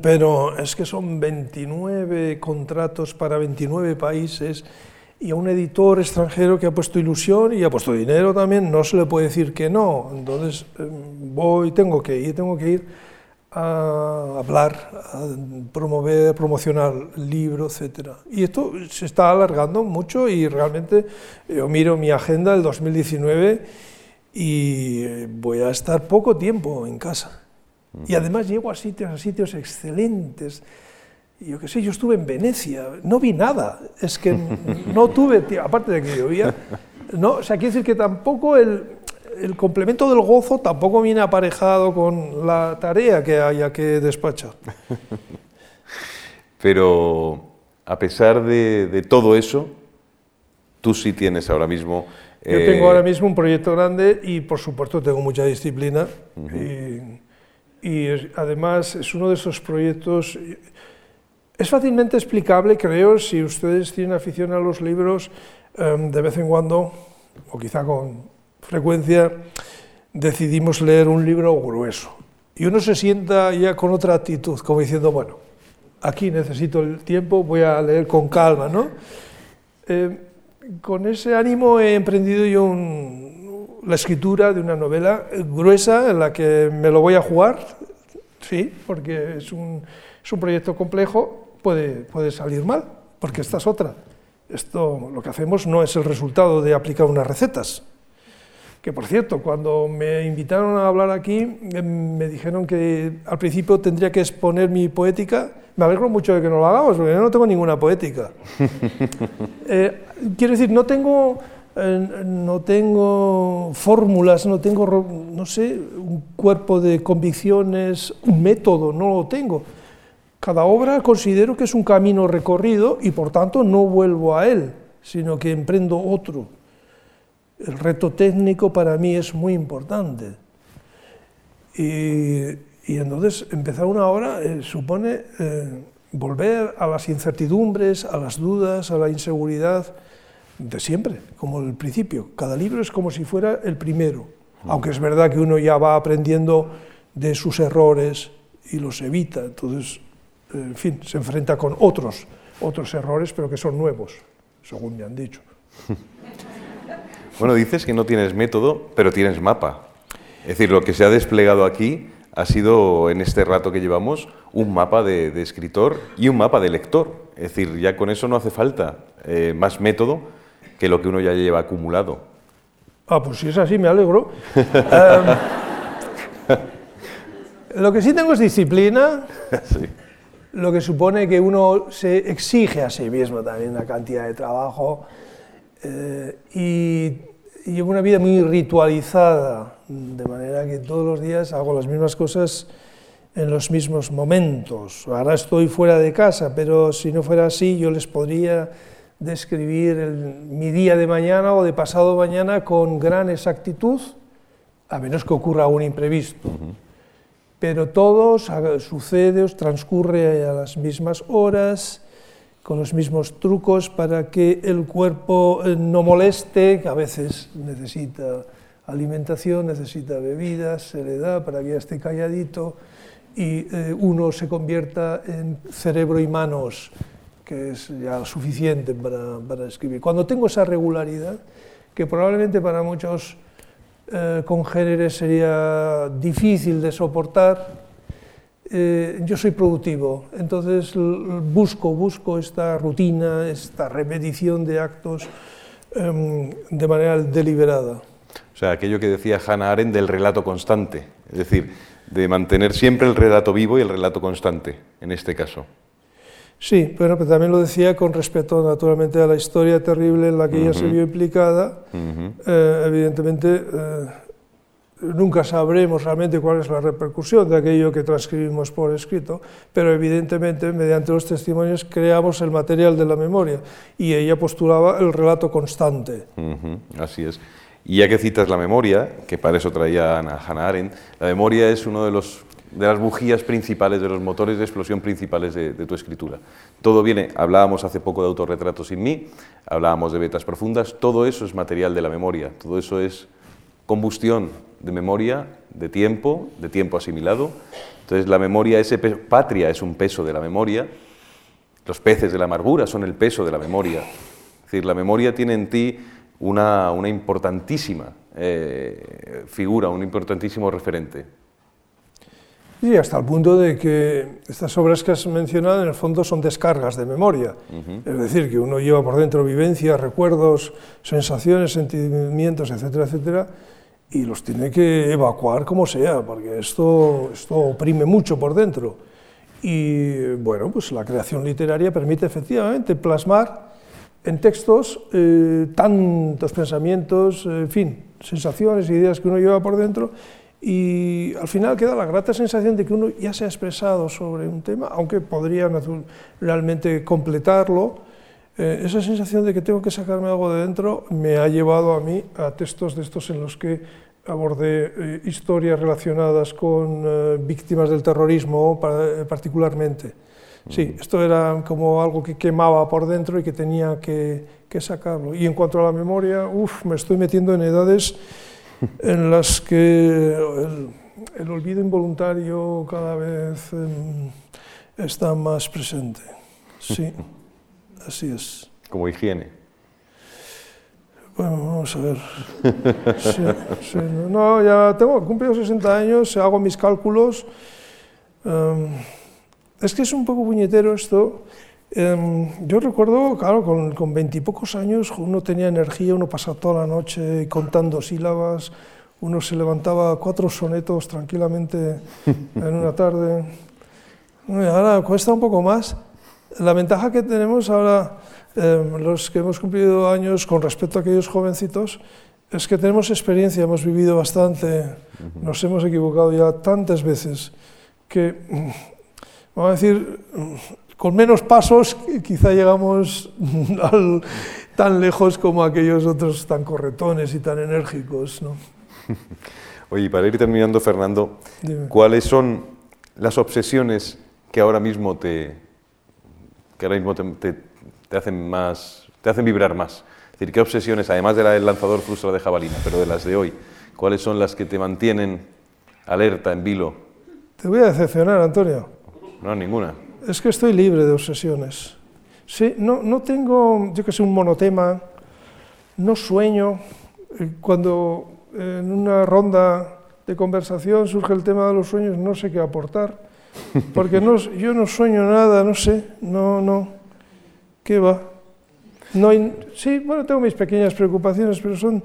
pero es que son 29 contratos para 29 países y a un editor extranjero que ha puesto ilusión y ha puesto dinero también, no se le puede decir que no. Entonces em, voy, tengo que ir, tengo que ir a hablar, a promover, promocionar el libro, etc. Y esto se está alargando mucho y realmente yo miro mi agenda del 2019 y voy a estar poco tiempo en casa. Y además llego a sitios, a sitios excelentes. Yo qué sé, yo estuve en Venecia, no vi nada, es que *laughs* no tuve, aparte de que llovía, no, o sea, quiere decir que tampoco el, el complemento del gozo tampoco viene aparejado con la tarea que haya que despachar. *laughs* Pero a pesar de, todo eso, tú sí tienes ahora mismo... Yo tengo ahora mismo un proyecto grande y por supuesto tengo mucha disciplina y, además es uno de esos proyectos... Es fácilmente explicable, creo, si ustedes tienen afición a los libros, em, de vez en cuando, o quizá con frecuencia decidimos leer un libro grueso. Y uno se sienta ya con otra actitud, como diciendo, bueno, aquí necesito el tiempo, voy a leer con calma, ¿no? Eh, con ese ánimo he emprendido yo la escritura de una novela gruesa en la que me lo voy a jugar, sí, porque es un, es un proyecto complejo, puede, puede salir mal, porque esta es otra. Esto, lo que hacemos no es el resultado de aplicar unas recetas, que por cierto, cuando me invitaron a hablar aquí, em, me dijeron que al principio tendría que exponer mi poética. Me alegro mucho de que no lo hagamos, porque yo no tengo ninguna poética. *laughs* Eh, quiero decir, no tengo, eh, no tengo fórmulas, no tengo, no sé, un cuerpo de convicciones, un método, no lo tengo. Cada obra considero que es un camino recorrido y por tanto no vuelvo a él, sino que emprendo otro. El reto técnico para mí es muy importante. Y, entonces empezar una obra eh, supone eh, volver a las incertidumbres, a las dudas, a la inseguridad de siempre, como el principio. Cada libro es como si fuera el primero, aunque es verdad que uno ya va aprendiendo de sus errores y los evita, entonces, en fin, se enfrenta con otros, otros errores, pero que son nuevos, según me han dicho. *laughs* Bueno, dices que no tienes método, pero tienes mapa. Es decir, lo que se ha desplegado aquí ha sido, en este rato que llevamos, un mapa de, escritor y un mapa de lector. Es decir, ya con eso no hace falta eh, más método que lo que uno ya lleva acumulado. Ah, pues si es así, me alegro. Em, *laughs* lo que sí tengo es disciplina, *laughs* lo que supone que uno se exige a sí mismo también una cantidad de trabajo eh, y, llevo una vida muy ritualizada, de manera que todos los días hago las mismas cosas en los mismos momentos. Ahora estoy fuera de casa, pero si no fuera así, yo les podría describir mi día de mañana o de pasado mañana con gran exactitud, a menos que ocurra un imprevisto. Pero todo sucede, transcurre a las mismas horas, con los mismos trucos para que el cuerpo eh, no moleste, que a veces necesita alimentación, necesita bebidas, se le da para que ya esté calladito y eh, uno se convierta en cerebro y manos, que es ya suficiente para, para escribir. Cuando tengo esa regularidad, que probablemente para muchos eh, congéneres sería difícil de soportar, eh, yo soy productivo, entonces busco, busco esta rutina, esta repetición de actos em, de manera deliberada. O sea, aquello que decía Hannah Arendt del relato constante, es decir, de mantener siempre el relato vivo y el relato constante, en este caso. Sí, pero también lo decía con respecto naturalmente a la historia terrible en la que ella se vio implicada. Eh, evidentemente, eh, nunca sabremos realmente cuál es la repercusión de aquello que transcribimos por escrito, pero evidentemente mediante los testimonios creamos el material de la memoria y ella postulaba el relato constante. Así es. Y ya que citas la memoria, que para eso traía a Hannah Arendt, la memoria es uno de los de las bujías principales, de los motores de explosión principales de, tu escritura. Todo viene, hablábamos hace poco de autorretrato sin mí, hablábamos de vetas profundas, todo eso es material de la memoria, todo eso es combustión de memoria, de tiempo, de tiempo asimilado. Entonces la memoria, ese patria es un peso de la memoria, los peces de la amargura son el peso de la memoria. Es decir, la memoria tiene en ti una, importantísima eh, figura, un importantísimo referente. Y hasta el punto de que estas obras que has mencionado en el fondo son descargas de memoria. Es decir, que uno lleva por dentro vivencias, recuerdos, sensaciones, sentimientos, etcétera, etcétera, y los tiene que evacuar como sea, porque esto, esto oprime mucho por dentro. Y bueno, pues la creación literaria permite efectivamente plasmar en textos eh, tantos pensamientos, en fin, sensaciones, ideas que uno lleva por dentro y al final queda la grata sensación de que uno ya se ha expresado sobre un tema, aunque podría realmente completarlo. Eh, esa sensación de que tengo que sacarme algo de dentro me ha llevado a mí a textos de estos en los que abordé eh, historias relacionadas con eh, víctimas del terrorismo particularmente. Sí, esto era como algo que quemaba por dentro y que tenía que, que sacarlo. Y en cuanto a la memoria, uff, me estoy metiendo en edades *laughs* en las que el, olvido involuntario cada vez em, está más presente. Sí, *laughs* así es. Como higiene. Bueno, vamos a ver. *laughs* no, ya tengo cumplido 60 años, hago mis cálculos. Em, es que es un poco puñetero esto. Em, yo recuerdo, claro, con veintipocos años uno tenía energía, uno pasaba toda la noche contando sílabas, uno se levantaba cuatro sonetos tranquilamente en una tarde. Ahora cuesta un poco más. La ventaja que tenemos ahora, em, los que hemos cumplido años con respecto a aquellos jovencitos, es que tenemos experiencia, hemos vivido bastante, nos hemos equivocado ya tantas veces que, vamos a decir, con menos pasos quizá llegamos *laughs* tan lejos como aquellos otros tan corretones y tan enérgicos. ¿no? *laughs* Oye, para ir terminando, Fernando, ¿cuáles son las obsesiones que ahora mismo te, que ahora mismo te, hacen más, te hacen vibrar más? Es decir, ¿qué obsesiones, además de la del lanzador frustrado de jabalina, pero de las de hoy, cuáles son las que te mantienen alerta, en vilo? Te voy a decepcionar, Antonio. No, ninguna es que estoy libre de obsesiones. Sí, no, no tengo, yo que sé, un monotema, no sueño. Eh, cuando en una ronda de conversación surge el tema de los sueños, no sé qué aportar, porque no, yo no sueño nada, no sé, no, no, ¿qué va? No sí, bueno, tengo mis pequeñas preocupaciones, pero son,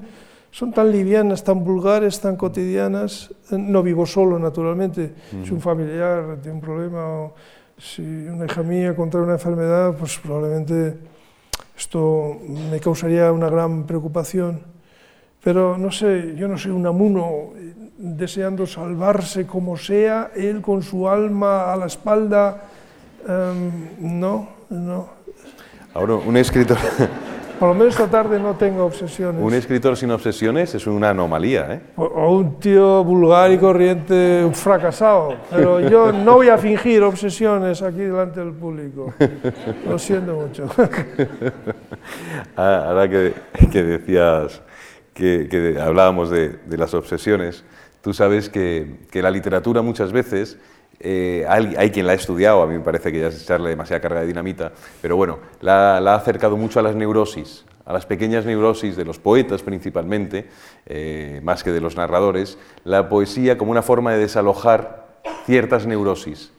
son tan livianas, tan vulgares, tan cotidianas. No vivo solo, naturalmente, si un familiar tiene un problema o si una hija mía contrae una enfermedad, pues probablemente esto me causaría una gran preocupación. Pero no sé, yo no soy un amuno deseando salvarse como sea, él con su alma a la espalda. Em, no, no. Ahora, un escritor. *laughs* Por lo menos esta tarde no tengo obsesiones. Un escritor sin obsesiones es una anomalía, ¿eh? O un tío vulgar y corriente, un fracasado. Pero yo no voy a fingir obsesiones aquí delante del público. Lo siento mucho. *laughs* Ah, ahora que, que decías, que, hablábamos de, las obsesiones, tú sabes que, que la literatura muchas veces eh, hay, quien la ha estudiado, a mí me parece que ya es echarle demasiada carga de dinamita, pero bueno, la, ha acercado mucho a las neurosis, a las pequeñas neurosis de los poetas principalmente, eh, más que de los narradores, la poesía como una forma de desalojar ciertas neurosis.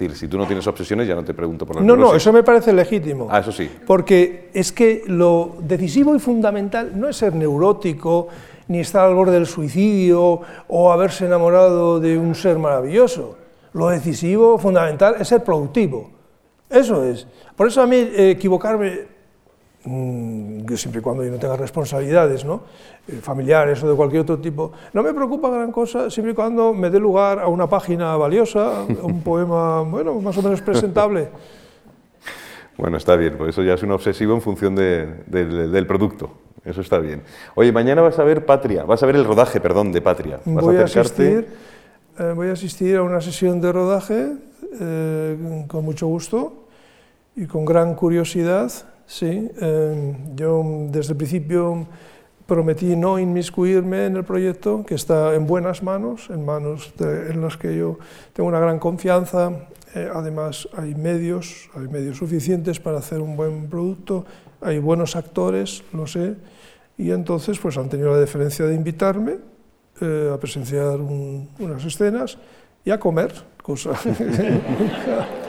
Es decir, si tú no tienes obsesiones, ya no te pregunto por las No, no, eso me parece legítimo. Ah, eso sí. Porque es que lo decisivo y fundamental no es ser neurótico, ni estar al borde del suicidio o haberse enamorado de un ser maravilloso. Lo decisivo, fundamental, es ser productivo. Eso es. Por eso a mí eh, equivocarme, siempre y cuando yo no tenga responsabilidades ¿no? Eh, familiares o de cualquier otro tipo, no me preocupa gran cosa, siempre y cuando me dé lugar a una página valiosa, a un *laughs* poema, bueno, más o menos presentable. Bueno, está bien, pues eso ya es un obsesivo en función del producto. Eso está bien. Oye, mañana vas a ver Patria, vas a ver el rodaje, perdón, de Patria. Vas a acercarte. Eh, voy a asistir a una sesión de rodaje eh, con mucho gusto y con gran curiosidad. Sí, eh, yo desde el principio prometí no inmiscuirme en el proyecto, que está en buenas manos, en manos en las que yo tengo una gran confianza. además, hay medios, hay medios suficientes para hacer un buen producto, hay buenos actores, lo sé, y entonces pues han tenido la deferencia de invitarme eh, a presenciar unas escenas y a comer, cosa. *laughs*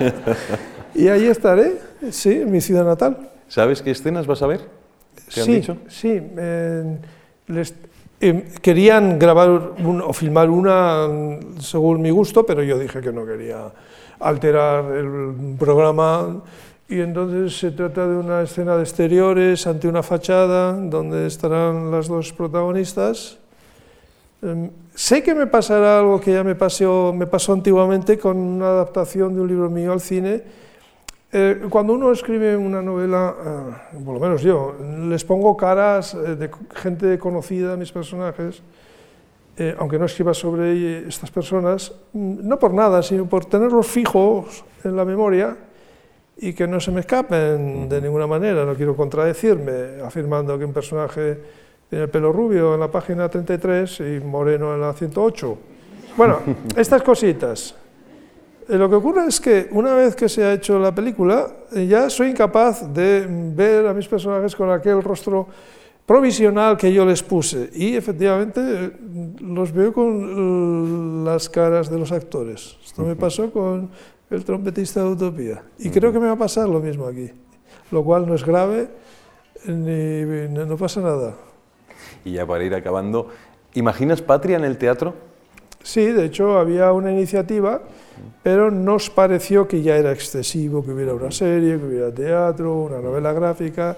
*laughs* y ahí estaré, sí, en mi ciudad natal. ¿Sabes qué escenas vas a ver? ¿Te sí, han dicho? sí. les, em, querían grabar o filmar una según mi gusto, pero yo dije que no quería alterar el programa y entonces se trata de una escena de exteriores ante una fachada donde estarán las dos protagonistas Em, sé que me pasará algo que ya me pasó, me pasó antiguamente con una adaptación de un libro mío al cine. Eh, cuando uno escribe una novela, eh, por lo menos yo, les pongo caras eh, de gente conocida a mis personajes, aunque no escriba sobre estas personas, mm, no por nada, sino por tenerlos fijos en la memoria y que no se me escapen de ninguna manera. No quiero contradecirme afirmando que un personaje tiene el pelo rubio en la página 33 y moreno en la 108. Bueno, *laughs* estas cositas. Eh, lo que ocurre es que una vez que se ha hecho la película, eh, ya soy incapaz de ver a mis personajes con aquel rostro provisional que yo les puse. Y efectivamente eh, los veo con las caras de los actores. Esto me pasó con el trompetista de Utopía. Y creo que me va a pasar lo mismo aquí. Lo cual no es grave, ni, no pasa nada. Y ya para ir acabando, ¿imaginas Patria en el teatro? Sí, de hecho había una iniciativa, pero nos pareció que ya era excesivo que hubiera una serie, que hubiera teatro, una novela gráfica,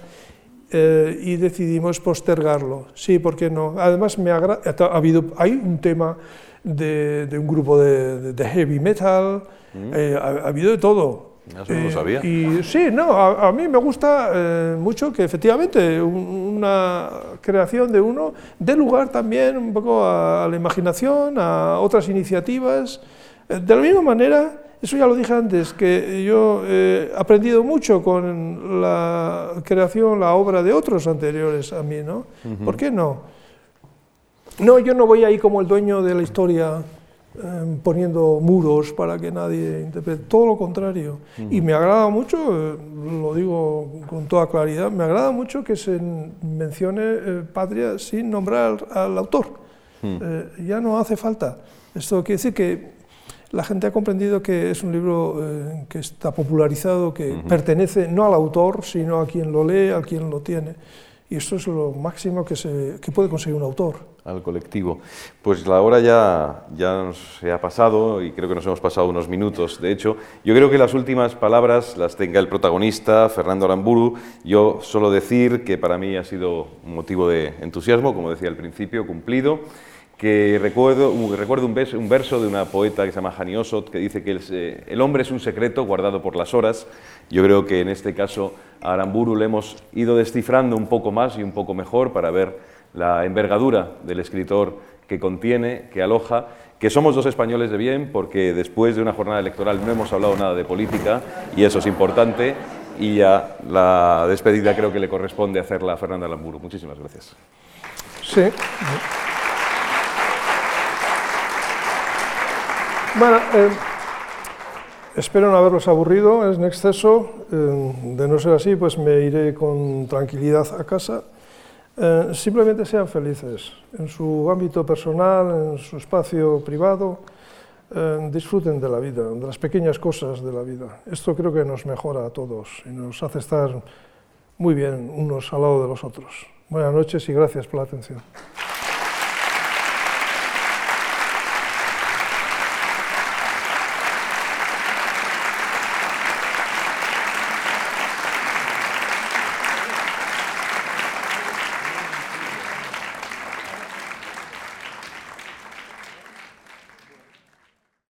eh, y decidimos postergarlo. Sí, ¿por qué no? Además, me ha habido, hay un tema de, un grupo de, heavy metal, mm. eh, ha, habido de todo. Eso no lo sabía. Y sí, no, a, mí me gusta eh, mucho que efectivamente una creación de uno dé lugar también un poco a, la imaginación, a otras iniciativas. Eh, de la misma manera, eso ya lo dije antes, que yo he aprendido mucho con la creación, la obra de otros anteriores a mí, ¿no? ¿Por qué no? No, yo no voy ahí como el dueño de la historia Em, poniendo muros para que nadie interprete, todo lo contrario. Y me agrada mucho, eh, lo digo con toda claridad, me agrada mucho que se mencione eh, Patria sin nombrar al, autor. Eh, ya no hace falta. Esto quiere decir que la gente ha comprendido que es un libro que está popularizado, que pertenece no al autor, sino a quien lo lee, a quien lo tiene. Y esto es lo máximo que, se, que puede conseguir un autor. Al colectivo. Pues la hora ya, ya se ha pasado y creo que nos hemos pasado unos minutos. De hecho, yo creo que las últimas palabras las tenga el protagonista, Fernando Aramburu. Yo solo decir que para mí ha sido un motivo de entusiasmo, como decía al principio, cumplido que recuerdo, recuerdo un, verso, un, verso, de una poeta que se llama Hani Osot, que dice que el, eh, el, hombre es un secreto guardado por las horas. Yo creo que en este caso a Aramburu le hemos ido descifrando un poco más y un poco mejor para ver la envergadura del escritor que contiene, que aloja, que somos dos españoles de bien, porque después de una jornada electoral no hemos hablado nada de política y eso es importante. Y ya la despedida creo que le corresponde hacerla a Fernanda Aramburu. Muchísimas gracias. Sí. Bueno, eh, espero no haberlos aburrido en exceso. Eh, de no ser así, pues me iré con tranquilidad a casa. Eh, simplemente sean felices en su ámbito personal, en su espacio privado. Eh, disfruten de la vida, de las pequeñas cosas de la vida. Esto creo que nos mejora a todos y nos hace estar muy bien unos al lado de los otros. Buenas noches y gracias por la atención.